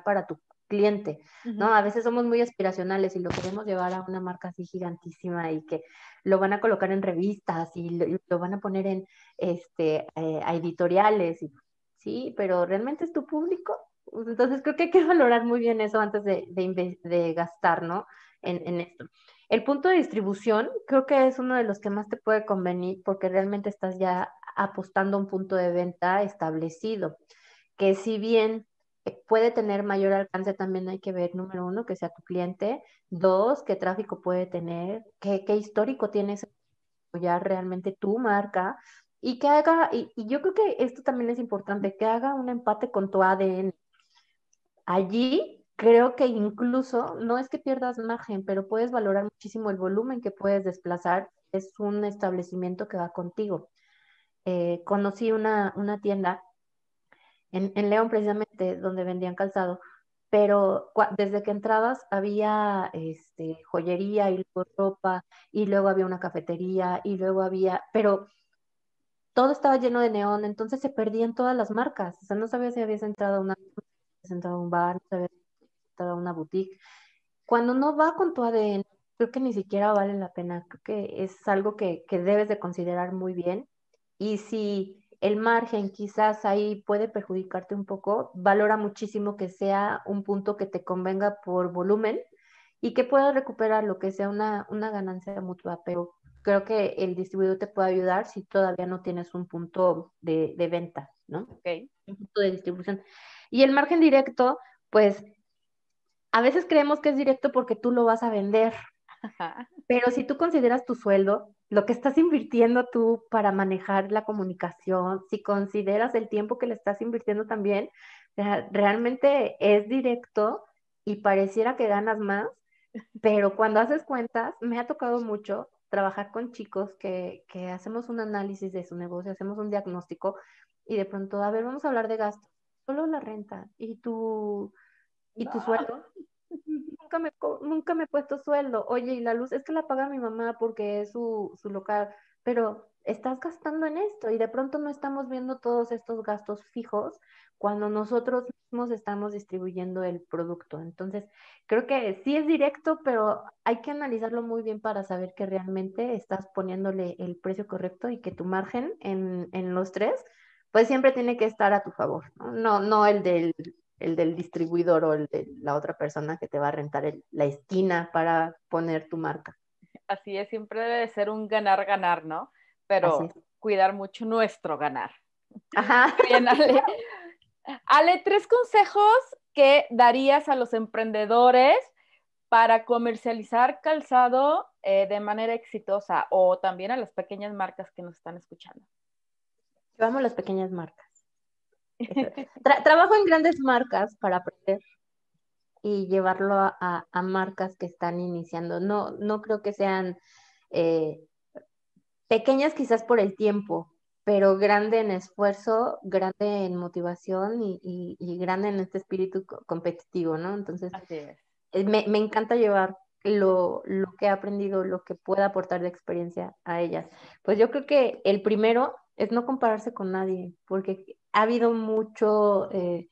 para tu cliente, ¿no? A veces somos muy aspiracionales y lo queremos llevar a una marca así gigantísima y que lo van a colocar en revistas y lo, van a poner en este, eh, editoriales, y, sí, pero realmente es tu público. Entonces creo que hay que valorar muy bien eso antes de, de, gastar, ¿no? En, en esto. El punto de distribución creo que es uno de los que más te puede convenir porque realmente estás ya apostando a un punto de venta establecido, que si bien eh, puede tener mayor alcance, también hay que ver, número uno, que sea tu cliente, dos, qué tráfico puede tener, qué, histórico tienes ya realmente tu marca y que haga, y, y yo creo que esto también es importante, que haga un empate con tu ADN. Allí creo que incluso no es que pierdas margen, pero puedes valorar muchísimo el volumen que puedes desplazar. Es un establecimiento que va contigo. Eh, conocí una, tienda en, León precisamente donde vendían calzado, pero desde que entrabas había este, joyería y luego ropa y luego había una cafetería y luego había, pero todo estaba lleno de neón, entonces se perdían todas las marcas. O sea, no sabías si habías entrado a una, entrado a un bar, no sabías toda una boutique. Cuando no va con tu ADN, creo que ni siquiera vale la pena. Creo que es algo que, que debes de considerar muy bien. Y si el margen quizás ahí puede perjudicarte un poco, valora muchísimo que sea un punto que te convenga por volumen y que puedas recuperar lo que sea una, una ganancia mutua, pero creo que el distribuidor te puede ayudar si todavía no tienes un punto de, de venta, ¿no? Ok. Un punto de distribución. Y el margen directo, pues a veces creemos que es directo porque tú lo vas a vender, pero si tú consideras tu sueldo, lo que estás invirtiendo tú para manejar la comunicación, si consideras el tiempo que le estás invirtiendo también, realmente es directo y pareciera que ganas más, pero cuando haces cuentas, me ha tocado mucho trabajar con chicos que, que hacemos un análisis de su negocio, hacemos un diagnóstico y de pronto, a ver, vamos a hablar de gastos, solo la renta y tu ¿Y tu sueldo? Nunca me, nunca me he puesto sueldo. Oye, y la luz es que la paga mi mamá porque es su, su local, pero estás gastando en esto y de pronto no estamos viendo todos estos gastos fijos cuando nosotros mismos estamos distribuyendo el producto. Entonces, creo que sí es directo, pero hay que analizarlo muy bien para saber que realmente estás poniéndole el precio correcto y que tu margen en, en los tres, pues siempre tiene que estar a tu favor, ¿no? No, no el del el del distribuidor o el de la otra persona que te va a rentar la esquina para poner tu marca. Así es, siempre debe de ser un ganar-ganar, ¿no? Pero cuidar mucho nuestro ganar. Ajá. Bien, Ale. Ale, tres consejos que darías a los emprendedores para comercializar calzado eh, de manera exitosa o también a las pequeñas marcas que nos están escuchando. Vamos a las pequeñas marcas. trabajo en grandes marcas para aprender y llevarlo a, marcas que están iniciando. No, no creo que sean eh, pequeñas quizás por el tiempo, pero grande en esfuerzo, grande en motivación y, grande en este espíritu competitivo, ¿no? Entonces, eh, me, me, encanta llevar lo, lo, que he aprendido, lo que pueda aportar de experiencia a ellas. Pues yo creo que el primero es no compararse con nadie, porque ha habido mucho, eh,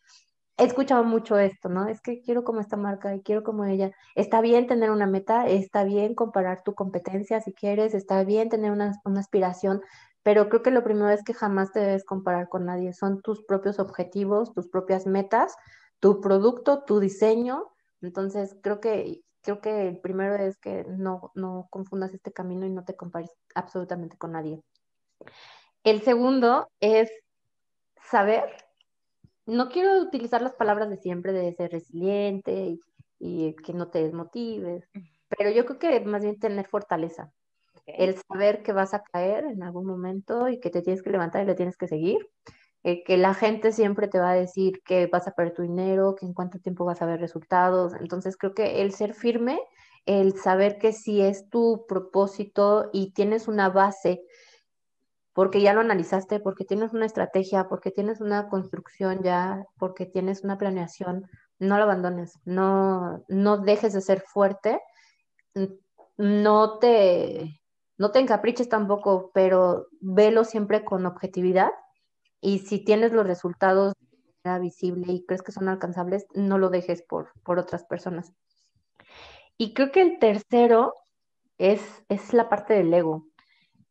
he escuchado mucho esto, ¿no? Es que quiero como esta marca y quiero como ella. Está bien tener una meta, está bien comparar tu competencia si quieres, está bien tener una, aspiración, pero creo que lo primero es que jamás te debes comparar con nadie. Son tus propios objetivos, tus propias metas, tu producto, tu diseño. Entonces, creo que, creo que el primero es que no, no confundas este camino y no te compares absolutamente con nadie. El segundo es saber, no quiero utilizar las palabras de siempre de ser resiliente y, que no te desmotives, pero yo creo que más bien tener fortaleza. El saber que vas a caer en algún momento y que te tienes que levantar y le tienes que seguir. Eh, que la gente siempre te va a decir que vas a perder tu dinero, que en cuánto tiempo vas a ver resultados. Entonces creo que el ser firme, el saber que si es tu propósito y tienes una base porque ya lo analizaste, porque tienes una estrategia, porque tienes una construcción ya, porque tienes una planeación, no lo abandones, no, no dejes de ser fuerte, no te, no te encapriches tampoco, pero velo siempre con objetividad y si tienes los resultados visible y crees que son alcanzables, no lo dejes por, por otras personas. Y creo que el tercero es, es la parte del ego.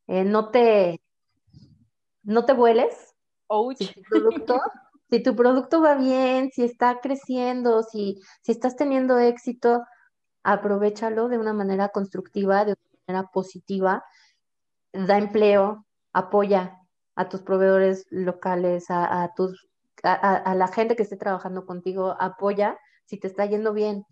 Eh, no, te, no te vueles. Si tu, producto, si tu producto va bien, si está creciendo, si, si estás teniendo éxito, aprovechalo de una manera constructiva, de una manera positiva, da empleo, apoya a tus proveedores locales, a, tus, a la gente que esté trabajando contigo, apoya si te está yendo bien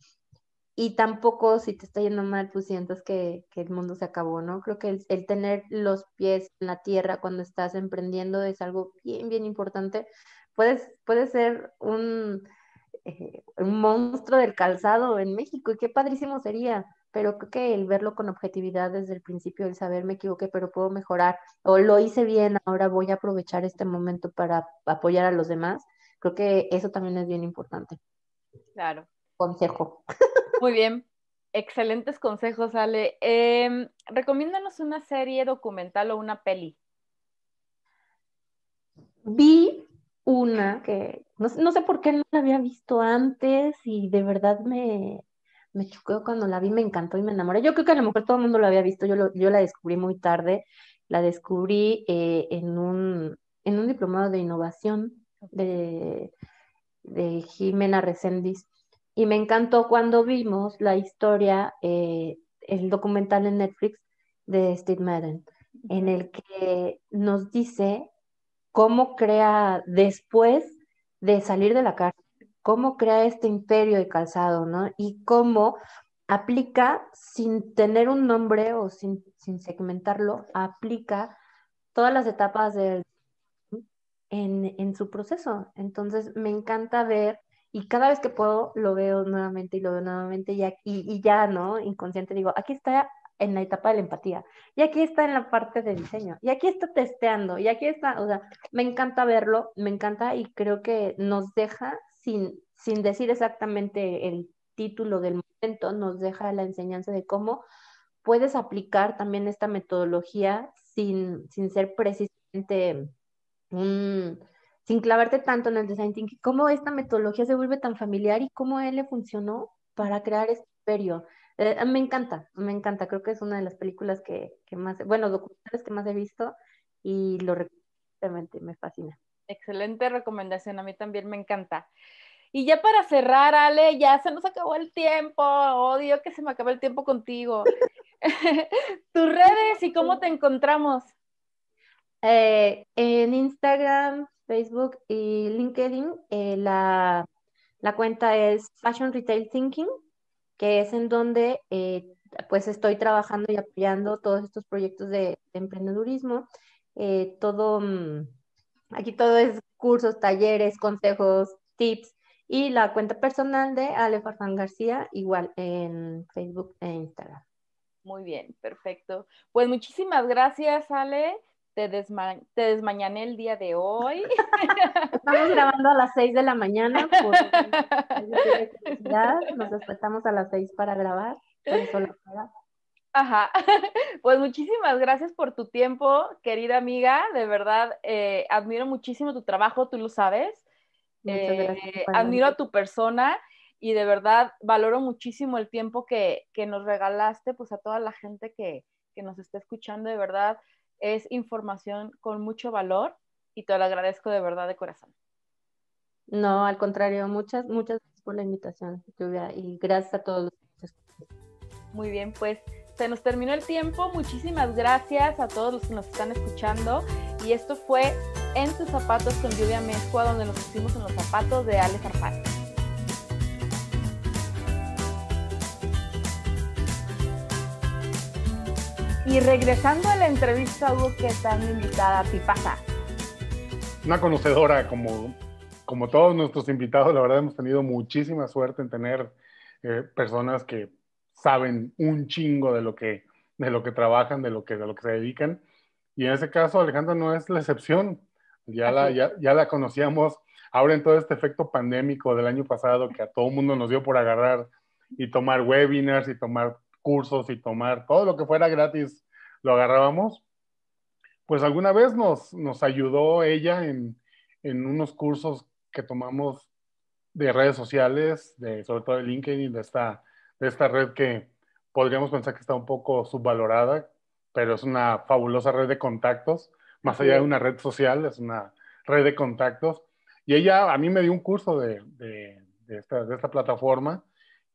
y tampoco si te está yendo mal, pues sientas que, que el mundo se acabó, ¿no? Creo que el, tener los pies en la tierra cuando estás emprendiendo es algo bien, bien importante. Puedes, puede ser un, eh, un monstruo del calzado en México y qué padrísimo sería, pero creo que el verlo con objetividad desde el principio, el saber me equivoqué, pero puedo mejorar, o lo hice bien, ahora voy a aprovechar este momento para apoyar a los demás, creo que eso también es bien importante. Claro. Consejo. Muy bien. Excelentes consejos, Ale. Eh, recomiéndanos una serie documental o una peli. Vi una que no, sé por qué no la había visto antes y de verdad me, me chocó cuando la vi, me encantó y me enamoré. Yo creo que a lo mejor todo el mundo la había visto, yo, yo la descubrí muy tarde, la descubrí eh, en, un, en un diplomado de innovación de, de Jimena Resendiz y me encantó cuando vimos la historia, eh, el documental en Netflix de Steve Madden, en el que nos dice cómo crea después de salir de la cárcel, cómo crea este imperio de calzado, ¿no? Y cómo aplica sin tener un nombre o sin, sin segmentarlo, aplica todas las etapas del, en, en su proceso. Entonces, me encanta ver y cada vez que puedo lo veo nuevamente y lo veo nuevamente y, y, ya, ¿no? Inconsciente digo, aquí está en la etapa de la empatía, y aquí está en la parte de diseño, y aquí está testeando, y aquí está, o sea, me encanta verlo, me encanta y creo que nos deja sin, sin decir exactamente el título del momento, nos deja la enseñanza de cómo puedes aplicar también esta metodología sin, sin ser precisamente un sin clavarte tanto en el design thinking, cómo esta metodología se vuelve tan familiar y cómo él le funcionó para crear este imperio. Eh, me encanta, me encanta, creo que es una de las películas que, que más, bueno, documentales que más he visto y lo realmente me fascina. Excelente recomendación, a mí también me encanta. Y ya para cerrar, Ale, ya se nos acabó el tiempo. Odio que se me acabe el tiempo contigo. Tus redes y cómo te encontramos. Eh, en Instagram, Facebook y LinkedIn. Eh, la, cuenta es Fashion Retail Thinking, que es en donde eh, pues estoy trabajando y apoyando todos estos proyectos de, emprendedurismo. Eh, todo, mm, aquí todo es cursos, talleres, consejos, tips. Y la cuenta personal de Ale Farfán García, igual en Facebook e Instagram. Muy bien, perfecto. Pues muchísimas gracias, Ale te, desmañané el día de hoy. Estamos grabando a las 6 de la mañana. Nos despertamos a las 6 para grabar. Ajá. Pues muchísimas gracias por tu tiempo, querida amiga. De verdad, eh, admiro muchísimo tu trabajo, tú lo sabes. Eh, admiro a tu persona y de verdad valoro muchísimo el tiempo que, que nos regalaste, pues a toda la gente que, que nos está escuchando, de verdad es información con mucho valor y te lo agradezco de verdad de corazón. No, al contrario, muchas, muchas gracias por la invitación, Lluvia, y gracias a todos los Muy bien, pues se nos terminó el tiempo. Muchísimas gracias a todos los que nos están escuchando. Y esto fue En tus zapatos con Lluvia Mezcua, donde nos pusimos en los zapatos de Ale Farfán. Y regresando a la entrevista, hubo que estar invitada Pipasa. Una conocedora como como todos nuestros invitados, la verdad hemos tenido muchísima suerte en tener eh, personas que saben un chingo de lo que, de lo que trabajan, de lo que, de lo que se dedican. Y en ese caso, Alejandra no es la excepción. Ya la, ya, ya, la conocíamos ahora en todo este efecto pandémico del año pasado que a todo el mundo nos dio por agarrar y tomar webinars y tomar cursos y tomar todo lo que fuera gratis, lo agarrábamos. Pues alguna vez nos, nos ayudó ella en, en unos cursos que tomamos de redes sociales, de, sobre todo de LinkedIn, de esta, de esta red que podríamos pensar que está un poco subvalorada, pero es una fabulosa red de contactos, más allá de una red social, es una red de contactos. Y ella a mí me dio un curso de, de, de esta, de esta plataforma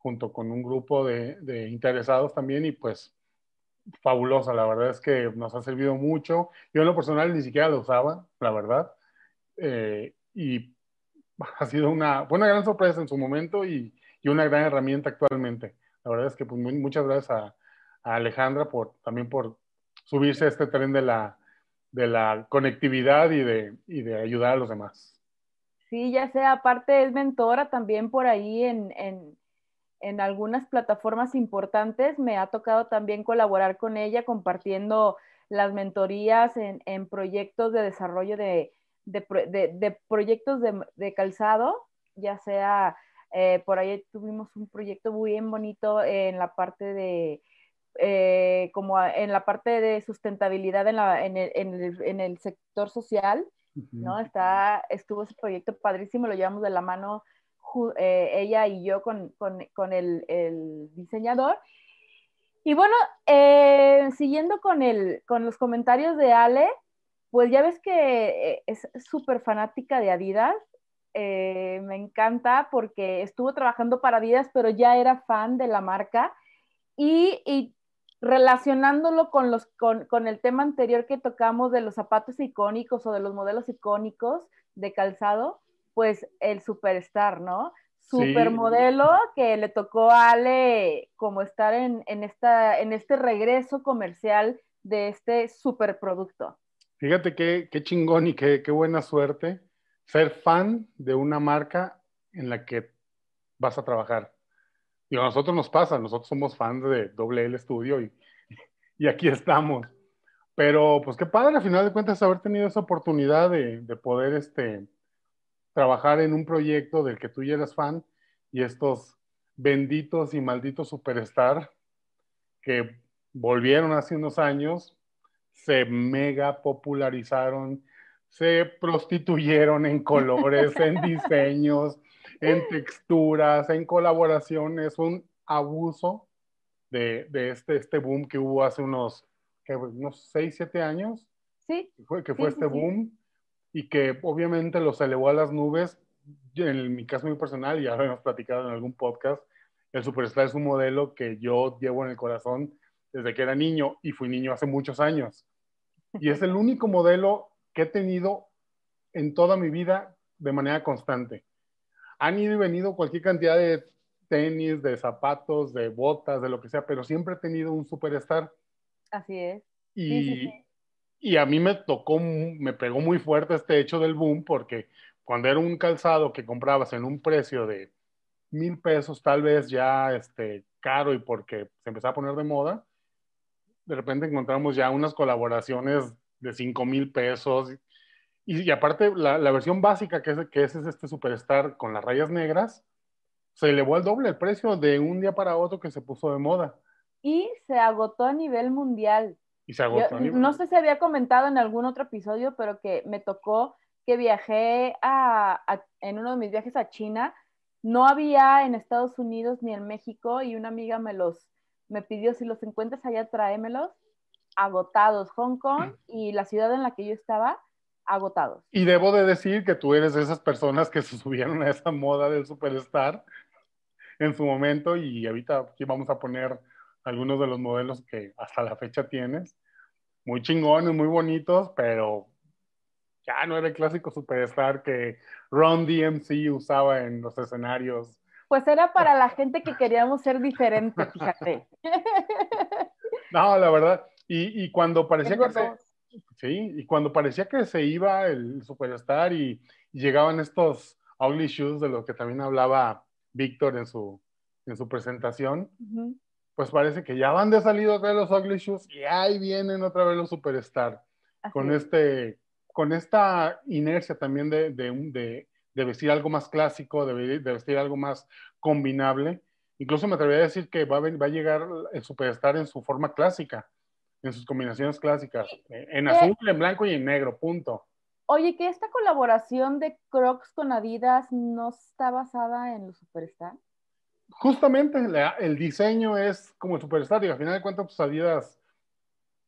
junto con un grupo de, de, interesados también y pues fabulosa, la verdad es que nos ha servido mucho. Yo en lo personal ni siquiera lo usaba, la verdad. Eh, y ha sido una, buena gran sorpresa en su momento y, y, una gran herramienta actualmente. La verdad es que pues, muy, muchas gracias a, a, Alejandra por, también por subirse a este tren de la, de la conectividad y de, y de ayudar a los demás. Sí, ya sea, aparte es mentora también por ahí en, en, en algunas plataformas importantes. Me ha tocado también colaborar con ella compartiendo las mentorías en, en proyectos de desarrollo de, de, de, de proyectos de, calzado, ya sea eh, por ahí tuvimos un proyecto muy bien bonito en la parte de eh, como en la parte de sustentabilidad en, la, en, el, en, el, en el, sector social, uh -huh. ¿no? Está, estuvo ese proyecto padrísimo, lo llevamos de la mano eh, ella y yo con, con, el, el, diseñador. Y bueno, eh, siguiendo con, el, con los comentarios de Ale, pues ya ves que eh, es súper fanática de Adidas. Me encanta porque estuvo trabajando para Adidas, pero ya era fan de la marca. Y, y relacionándolo con, los, con, con, el tema anterior que tocamos de los zapatos icónicos o de los modelos icónicos de calzado, pues el superstar, ¿no? Supermodelo sí. que le tocó a Ale como estar en, en, esta, en este regreso comercial de este superproducto. Fíjate qué, qué chingón y qué, qué, buena suerte ser fan de una marca en la que vas a trabajar. Y a nosotros nos pasa, nosotros somos fans de Doble L Studio y, y aquí estamos. Pero pues qué padre, al final de cuentas, haber tenido esa oportunidad de, de poder este, trabajar en un proyecto del que tú ya eres fan y estos benditos y malditos superstar que volvieron hace unos años se mega popularizaron, se prostituyeron en colores, en diseños, en texturas, en colaboraciones, un abuso de, de, este, este boom que hubo hace unos, ¿qué, unos 6, 7 años. Sí. Que fue, que fue sí, este sí, boom. Y que obviamente los elevó a las nubes. En mi caso muy personal, ya lo hemos platicado en algún podcast, el Superstar es un modelo que yo llevo en el corazón desde que era niño y fui niño hace muchos años. Y es el único modelo que he tenido en toda mi vida de manera constante. Han ido y venido cualquier cantidad de tenis, de zapatos, de botas, de lo que sea, pero siempre he tenido un superstar. Así es. Y, sí, sí, sí. Y a mí me tocó, me pegó muy fuerte este hecho del boom, porque cuando era un calzado que comprabas en un precio de mil pesos, tal vez ya este, caro y porque se empezaba a poner de moda, de repente encontramos ya unas colaboraciones de 5 mil pesos. Y, aparte, la, versión básica, que es, que es este Superstar con las rayas negras, se elevó al doble el precio de un día para otro que se puso de moda. Y se agotó a nivel mundial. Y se agotó Yo, No sé si había comentado en algún otro episodio, pero que me tocó que viajé a, a, en uno de mis viajes a China. No había en Estados Unidos ni en México y una amiga me los me pidió si los encuentras allá, tráemelos. agotados. Hong Kong y la ciudad en la que yo estaba, agotados. Y debo de decir que tú eres de esas personas que se subieron a esa moda del superstar en su momento y ahorita aquí vamos a poner algunos de los modelos que hasta la fecha tienes. Muy chingones, muy bonitos, pero ya no era el clásico superstar que Ron DMC usaba en los escenarios. Pues era para la gente que queríamos ser diferentes, fíjate. No, la verdad. Y, y cuando parecía que se, sí, y cuando parecía que se iba el superstar y, y, llegaban estos ugly shoes de los que también hablaba Víctor en su, en su presentación, uh -huh. Pues parece que ya van de salida otra vez los ugly shoes y ahí vienen otra vez los superstar. Así con es. este con esta inercia también de, de, de, de vestir algo más clásico, de, vestir algo más combinable. Incluso me atrevería a decir que va a, va a llegar el superstar en su forma clásica, en sus combinaciones clásicas, en azul, en blanco y en negro, punto. Oye, que esta colaboración de Crocs con Adidas no está basada en los superstar. Justamente la, el diseño es como el superstar y al final de cuentas, pues Adidas,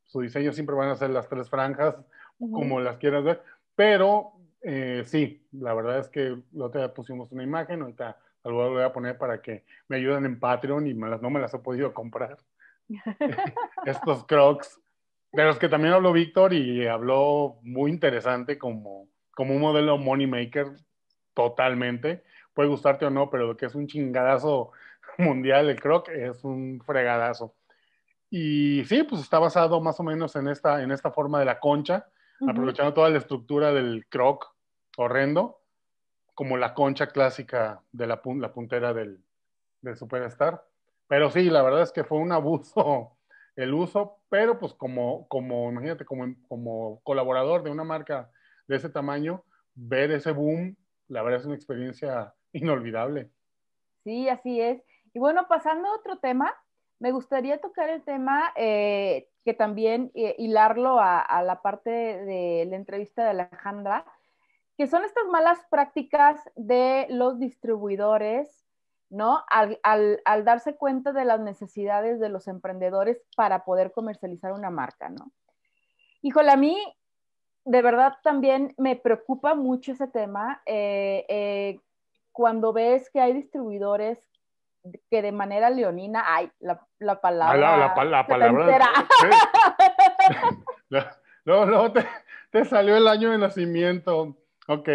su diseño siempre van a ser las tres franjas, uh -huh. como las quieras ver, pero eh, sí, la verdad es que la otra pusimos una imagen, ahorita lo voy a poner para que me ayuden en Patreon y me las, no me las he podido comprar. Estos crocs, de los que también habló Víctor y habló muy interesante como, como un modelo money maker totalmente. Puede gustarte o no, pero lo que es un chingadazo mundial el croc es un fregadazo. Y sí, pues está basado más o menos en esta, en esta forma de la concha, uh -huh. aprovechando toda la estructura del croc horrendo, como la concha clásica de la, la puntera del, del, Superstar. Pero sí, la verdad es que fue un abuso el uso, pero pues como, como imagínate, como, como colaborador de una marca de ese tamaño, ver ese boom, la verdad es una experiencia inolvidable. Sí, así es. Y bueno, pasando a otro tema, me gustaría tocar el tema eh, que también eh, hilarlo a, la parte de la entrevista de Alejandra, que son estas malas prácticas de los distribuidores, ¿no? Al, al, al, darse cuenta de las necesidades de los emprendedores para poder comercializar una marca, ¿no? Híjole, a mí de verdad también me preocupa mucho ese tema. Eh, cuando ves que hay distribuidores que de manera leonina, ay, la, la palabra. La, la, la palabra. Luego no, no, te, te, salió el año de nacimiento. Ok,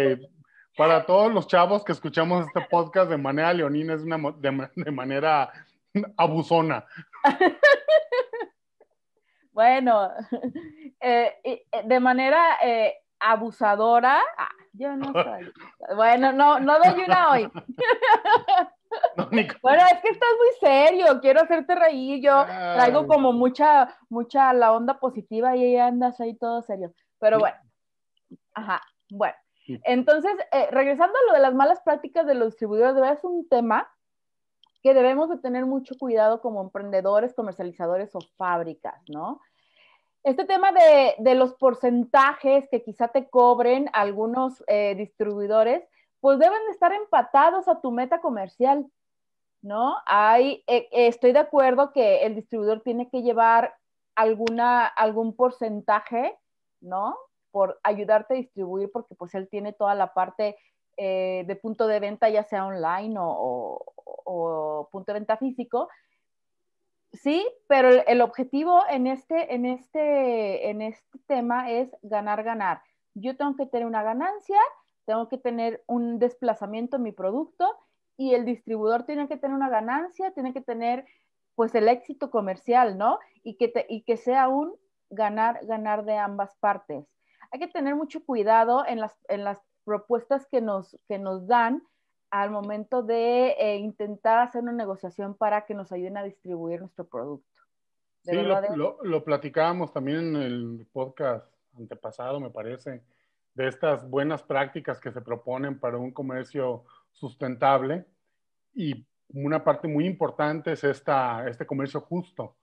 para todos los chavos que escuchamos este podcast de manera leonina, es una de, de manera abusona. bueno, eh, de manera eh, abusadora. Ah, yo no soy. Bueno, no, no doy una hoy. No, bueno, es que estás muy serio, quiero hacerte reír, yo traigo como mucha, mucha la onda positiva y ahí andas ahí todo serio. Pero bueno, ajá, bueno. Entonces, eh, regresando a lo de las malas prácticas de los distribuidores, de verdad es un tema que debemos de tener mucho cuidado como emprendedores, comercializadores o fábricas, ¿no? Este tema de, los porcentajes que quizá te cobren algunos eh, distribuidores, pues deben estar empatados a tu meta comercial, ¿no? Hay, eh, estoy de acuerdo que el distribuidor tiene que llevar alguna, algún porcentaje, ¿no? Por ayudarte a distribuir, porque pues él tiene toda la parte eh, de punto de venta, ya sea online o, punto de venta físico. Sí, pero el, objetivo en este, en, este, en este tema es ganar, ganar. Yo tengo que tener una ganancia tengo que tener un desplazamiento en mi producto y el distribuidor tiene que tener una ganancia, tiene que tener pues el éxito comercial, ¿no? Y que, y que sea un ganar, ganar de ambas partes. Hay que tener mucho cuidado en las, en las propuestas que nos, que nos dan al momento de eh, intentar hacer una negociación para que nos ayuden a distribuir nuestro producto. ¿De sí, lo, de... lo, lo platicábamos también en el podcast antepasado, me parece de estas buenas prácticas que se proponen para un comercio sustentable. Y una parte muy importante es esta, este comercio justo,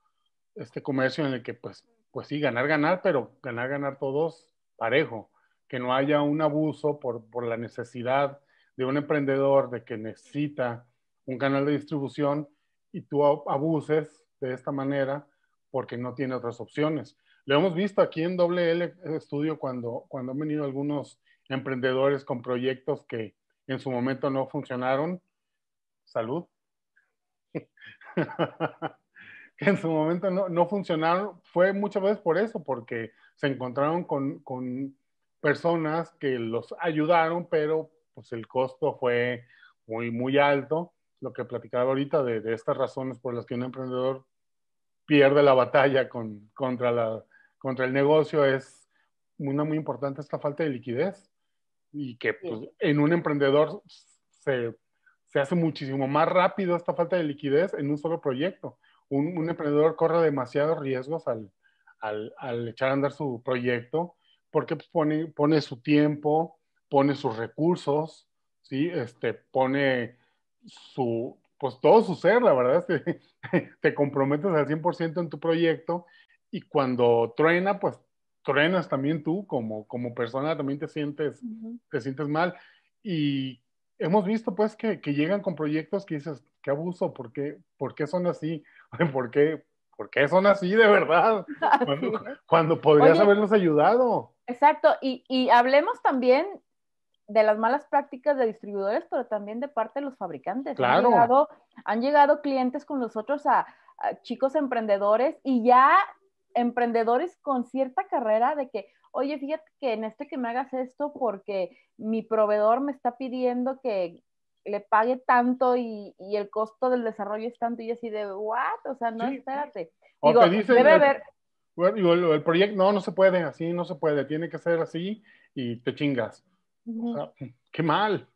este comercio en el que pues, pues sí, ganar, ganar, pero ganar, ganar todos parejo, que no haya un abuso por, por la necesidad de un emprendedor de que necesita un canal de distribución y tú abuses de esta manera porque no tiene otras opciones. lo hemos visto aquí en Doble L Estudio cuando, cuando han venido algunos emprendedores con proyectos que en su momento no funcionaron. Salud. que en su momento no, no, funcionaron. Fue muchas veces por eso, porque se encontraron con, con personas que los ayudaron, pero pues el costo fue muy, muy alto. Lo que platicaba ahorita de, de estas razones por las que un emprendedor pierde la batalla con, contra, la, contra el negocio es una muy importante esta falta de liquidez y que pues, en un emprendedor se, se, hace muchísimo más rápido esta falta de liquidez en un solo proyecto. Un, un emprendedor corre demasiados riesgos al, al, al, echar a andar su proyecto porque pues, pone, pone su tiempo, pone sus recursos, ¿sí? este, pone su, pues todo su ser, la verdad, te, te comprometes al 100% en tu proyecto y cuando truena, pues truenas también tú como, como persona, también te sientes, uh -huh. te sientes mal. Y hemos visto pues que, que, llegan con proyectos que dices, qué abuso, ¿por qué, ¿por qué son así? ¿Por qué, ¿Por qué son así de verdad? Cuando, cuando podrías Oye, habernos ayudado. Exacto, y, y hablemos también de las malas prácticas de distribuidores, pero también de parte de los fabricantes. Claro. Han llegado, han llegado clientes con nosotros a, a, chicos emprendedores y ya emprendedores con cierta carrera de que, oye, fíjate que en este que me hagas esto porque mi proveedor me está pidiendo que le pague tanto y, y el costo del desarrollo es tanto y así de, what? O sea, no, sí. espérate. O Digo, dicen, debe haber... El proyecto, no, no se puede, así no se puede, tiene que ser así y te chingas. Sea, qué mal.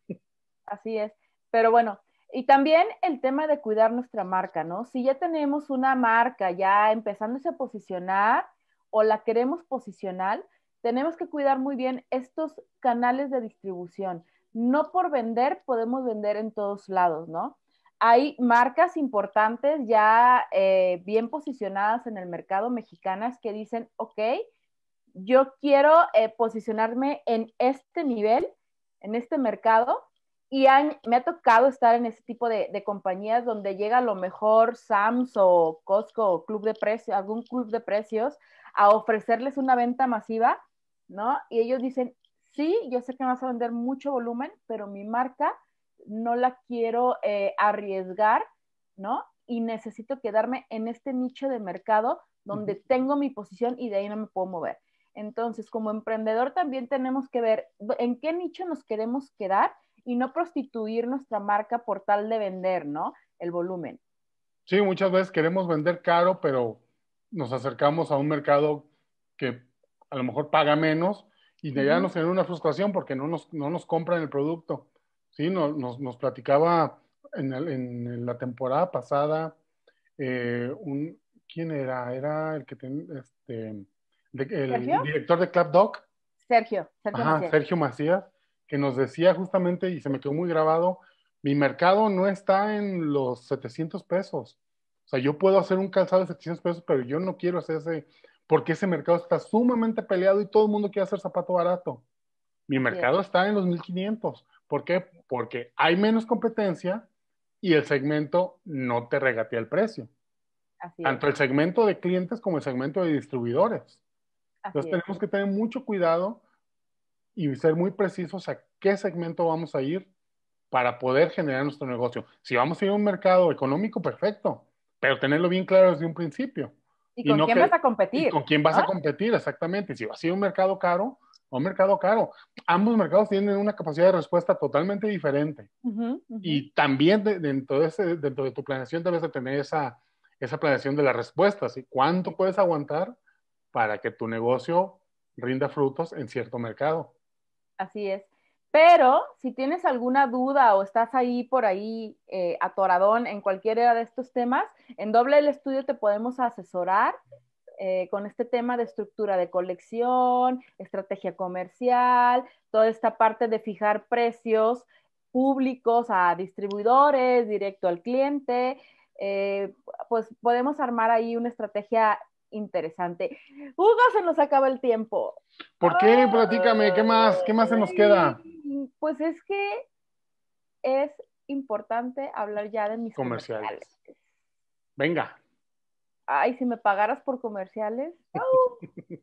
Así es. Pero bueno, y también el tema de cuidar nuestra marca, ¿no? Si ya tenemos una marca ya empezándose a posicionar o la queremos posicionar, tenemos que cuidar muy bien estos canales de distribución. No por vender podemos vender en todos lados, ¿no? Hay marcas importantes ya eh, bien posicionadas en el mercado mexicanas que dicen, ok, yo quiero eh, posicionarme en este nivel, en este mercado, y han, me ha tocado estar en ese tipo de, de, compañías donde llega a lo mejor Sams o Costco o Club de Precios, algún club de precios, a ofrecerles una venta masiva, ¿no? Y ellos dicen, sí, yo sé que vas a vender mucho volumen, pero mi marca no la quiero eh, arriesgar, ¿no? Y necesito quedarme en este nicho de mercado donde tengo mi posición y de ahí no me puedo mover. Entonces, como emprendedor también tenemos que ver en qué nicho nos queremos quedar y no prostituir nuestra marca por tal de vender, ¿no? El volumen. Sí, muchas veces queremos vender caro, pero nos acercamos a un mercado que a lo mejor paga menos y de allá uh -huh. nos genera una frustración porque no nos, no nos compran el producto. Sí, nos, nos, nos platicaba en, el, en, la temporada pasada eh, un, ¿quién era? Era el que ten, este, de, el ¿Sergio? director de Club Doc. Sergio, Sergio Ajá, Macías. Sergio Macías, que nos decía justamente, y se me quedó muy grabado, mi mercado no está en los 700 pesos. O sea, yo puedo hacer un calzado de 700 pesos, pero yo no quiero hacer ese, porque ese mercado está sumamente peleado y todo el mundo quiere hacer zapato barato. Mi mercado está en los 1500. ¿Por qué? Porque hay menos competencia y el segmento no te regatea el precio. Así Tanto es. el segmento de clientes como el segmento de distribuidores. Entonces es. tenemos que tener mucho cuidado y ser muy precisos a qué segmento vamos a ir para poder generar nuestro negocio. Si vamos a ir a un mercado económico, perfecto, pero tenerlo bien claro desde un principio. ¿Y con y no quién que, vas a competir? ¿Con quién vas ¿no? a competir? Exactamente. Si vas a ir a un mercado caro, a un mercado caro. Ambos mercados tienen una capacidad de respuesta totalmente diferente. Uh -huh, uh -huh. Y también de, dentro, de ese, dentro de tu planeación debes de tener esa, esa planeación de las respuestas. ¿sí? ¿Cuánto puedes aguantar para que tu negocio rinda frutos en cierto mercado? Así es. Pero si tienes alguna duda o estás ahí por ahí eh, atoradón en cualquiera de estos temas, en Doble el Estudio te podemos asesorar eh, con este tema de estructura de colección, estrategia comercial, toda esta parte de fijar precios públicos a distribuidores, directo al cliente, eh, pues podemos armar ahí una estrategia interesante. Hugo, se nos acaba el tiempo. ¿Por qué? Platícame, ¿qué más? ¿Qué más se nos queda? Pues es que es importante hablar ya de mis comerciales. comerciales. Venga. Ay, si me pagaras por comerciales.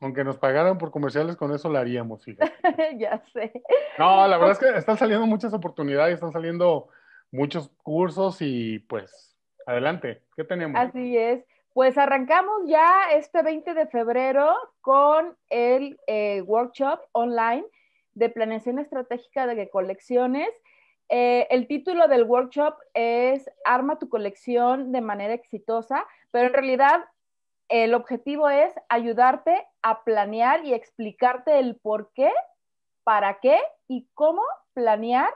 Aunque nos pagaran por comerciales, con eso lo haríamos, fíjate. ya sé. No, la verdad es que están saliendo muchas oportunidades, están saliendo muchos cursos y pues adelante, ¿qué tenemos? Así es. Pues arrancamos ya este 20 de febrero con el eh, workshop online de planeación estratégica de colecciones. Eh, el título del workshop es Arma tu colección de manera exitosa, pero en realidad el objetivo es ayudarte a planear y explicarte el por qué, para qué y cómo planear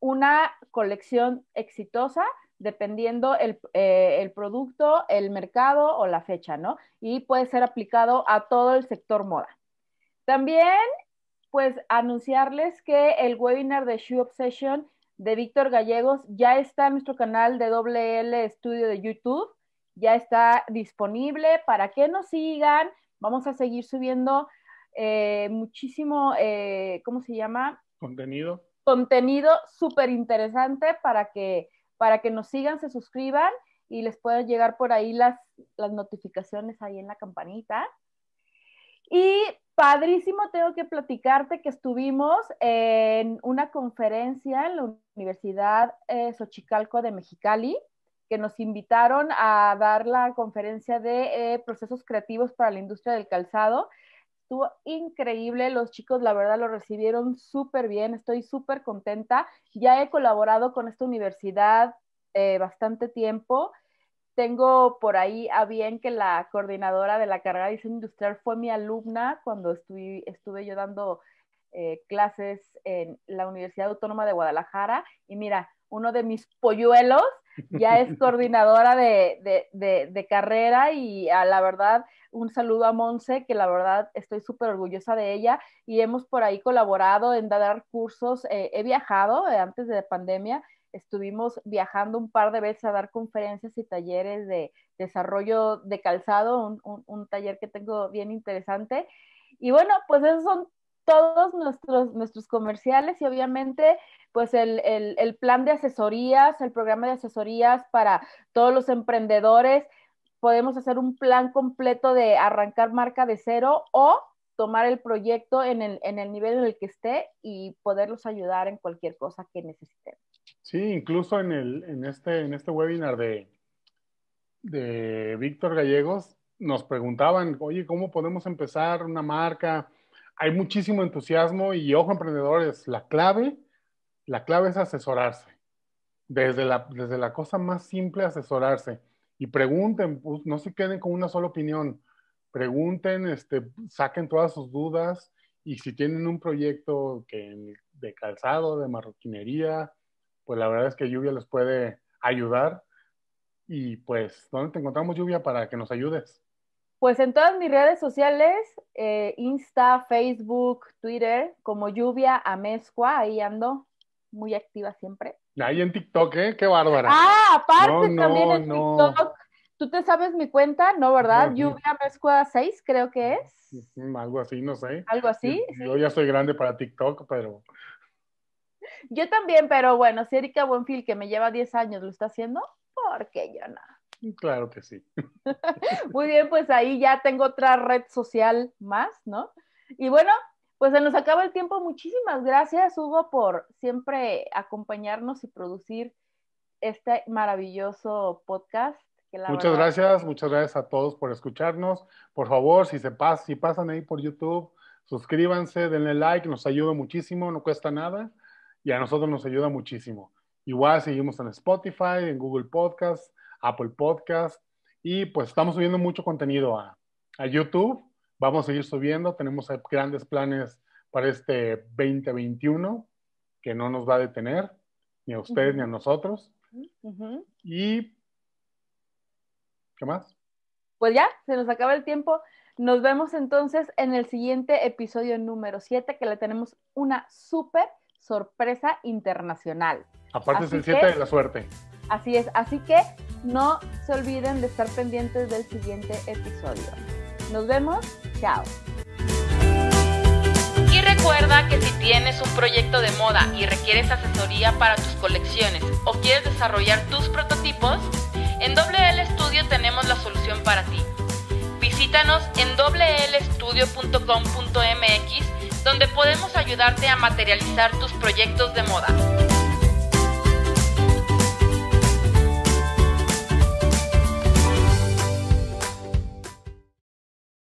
una colección exitosa dependiendo el, eh, el, producto, el mercado o la fecha, ¿no? Y puede ser aplicado a todo el sector moda. También, pues, anunciarles que el webinar de Shoe Obsession de Víctor Gallegos ya está en nuestro canal de WL Studio de YouTube, ya está disponible para que nos sigan. Vamos a seguir subiendo eh, muchísimo, eh, ¿cómo se llama? Contenido. Contenido súper interesante para que para que nos sigan, se suscriban y les puedan llegar por ahí las, las notificaciones ahí en la campanita. Y padrísimo, tengo que platicarte que estuvimos en una conferencia en la Universidad eh, Xochicalco de Mexicali, que nos invitaron a dar la conferencia de eh, procesos creativos para la industria del calzado. Estuvo increíble, los chicos la verdad lo recibieron súper bien, estoy súper contenta. Ya he colaborado con esta universidad eh, bastante tiempo. Tengo por ahí a bien que la coordinadora de la carrera de diseño industrial fue mi alumna cuando estuve, yo dando eh, clases en la Universidad Autónoma de Guadalajara. Y mira, uno de mis polluelos ya es coordinadora de, de, de, de carrera y a la verdad un saludo a Monse, que la verdad estoy súper orgullosa de ella y hemos por ahí colaborado en dar cursos. Eh, he viajado eh, antes de la pandemia, estuvimos viajando un par de veces a dar conferencias y talleres de desarrollo de calzado, un, un, un taller que tengo bien interesante. Y bueno, pues esos son todos nuestros, nuestros comerciales y obviamente pues el, el, el, plan de asesorías, el programa de asesorías para todos los emprendedores podemos hacer un plan completo de arrancar marca de cero o tomar el proyecto en el, en el nivel en el que esté y poderlos ayudar en cualquier cosa que necesiten. Sí, incluso en, el, en, este, en este webinar de, de Víctor Gallegos nos preguntaban, oye, ¿cómo podemos empezar una marca? Hay muchísimo entusiasmo y ojo emprendedores, la clave, la clave es asesorarse. Desde la, desde la cosa más simple, asesorarse y pregunten, pues, no se queden con una sola opinión, pregunten, este, saquen todas sus dudas y si tienen un proyecto que, de calzado, de marroquinería, pues la verdad es que Lluvia les puede ayudar. Y pues, ¿dónde te encontramos, Lluvia, para que nos ayudes? Pues en todas mis redes sociales, eh, Insta, Facebook, Twitter, como Lluvia Amezcua, ahí ando, muy activa siempre. Ahí en TikTok, ¿eh? Qué bárbara. Ah, aparte no, también en no. TikTok. ¿Tú te sabes mi cuenta? No, ¿verdad? Lluvia Mezcua 6, creo que es. Algo así, no sé. Algo así. Yo, yo, ya soy grande para TikTok, pero. Yo también, pero bueno, si Erika Buenfil, que me lleva 10 años, lo está haciendo, ¿por qué yo no? Claro que sí. Muy bien, pues ahí ya tengo otra red social más, ¿no? Y bueno, pues se nos acaba el tiempo. Muchísimas gracias, Hugo, por siempre acompañarnos y producir este maravilloso podcast. muchas verdad... gracias, muchas gracias a todos por escucharnos. Por favor, si se pas si pasan ahí por YouTube, suscríbanse, denle like, nos ayuda muchísimo, no cuesta nada y a nosotros nos ayuda muchísimo. Igual seguimos en Spotify, en Google Podcast, Apple Podcast y pues estamos subiendo mucho contenido a, a YouTube vamos a seguir subiendo, tenemos grandes planes para este 2021 que no nos va a detener, ni a ustedes uh -huh. ni a nosotros. Uh -huh. Y, ¿qué más? Pues ya, se nos acaba el tiempo. Nos vemos entonces en el siguiente episodio número 7, que le tenemos una súper sorpresa internacional. Aparte así es el 7 de la suerte. Así es, así que no se olviden de estar pendientes del siguiente episodio. Nos vemos, chao. Y recuerda que si tienes un proyecto de moda y requieres asesoría para tus colecciones o quieres desarrollar tus prototipos, en WL Studio tenemos la solución para ti. Visítanos en wlstudio.com.mx donde podemos ayudarte a materializar tus proyectos de moda.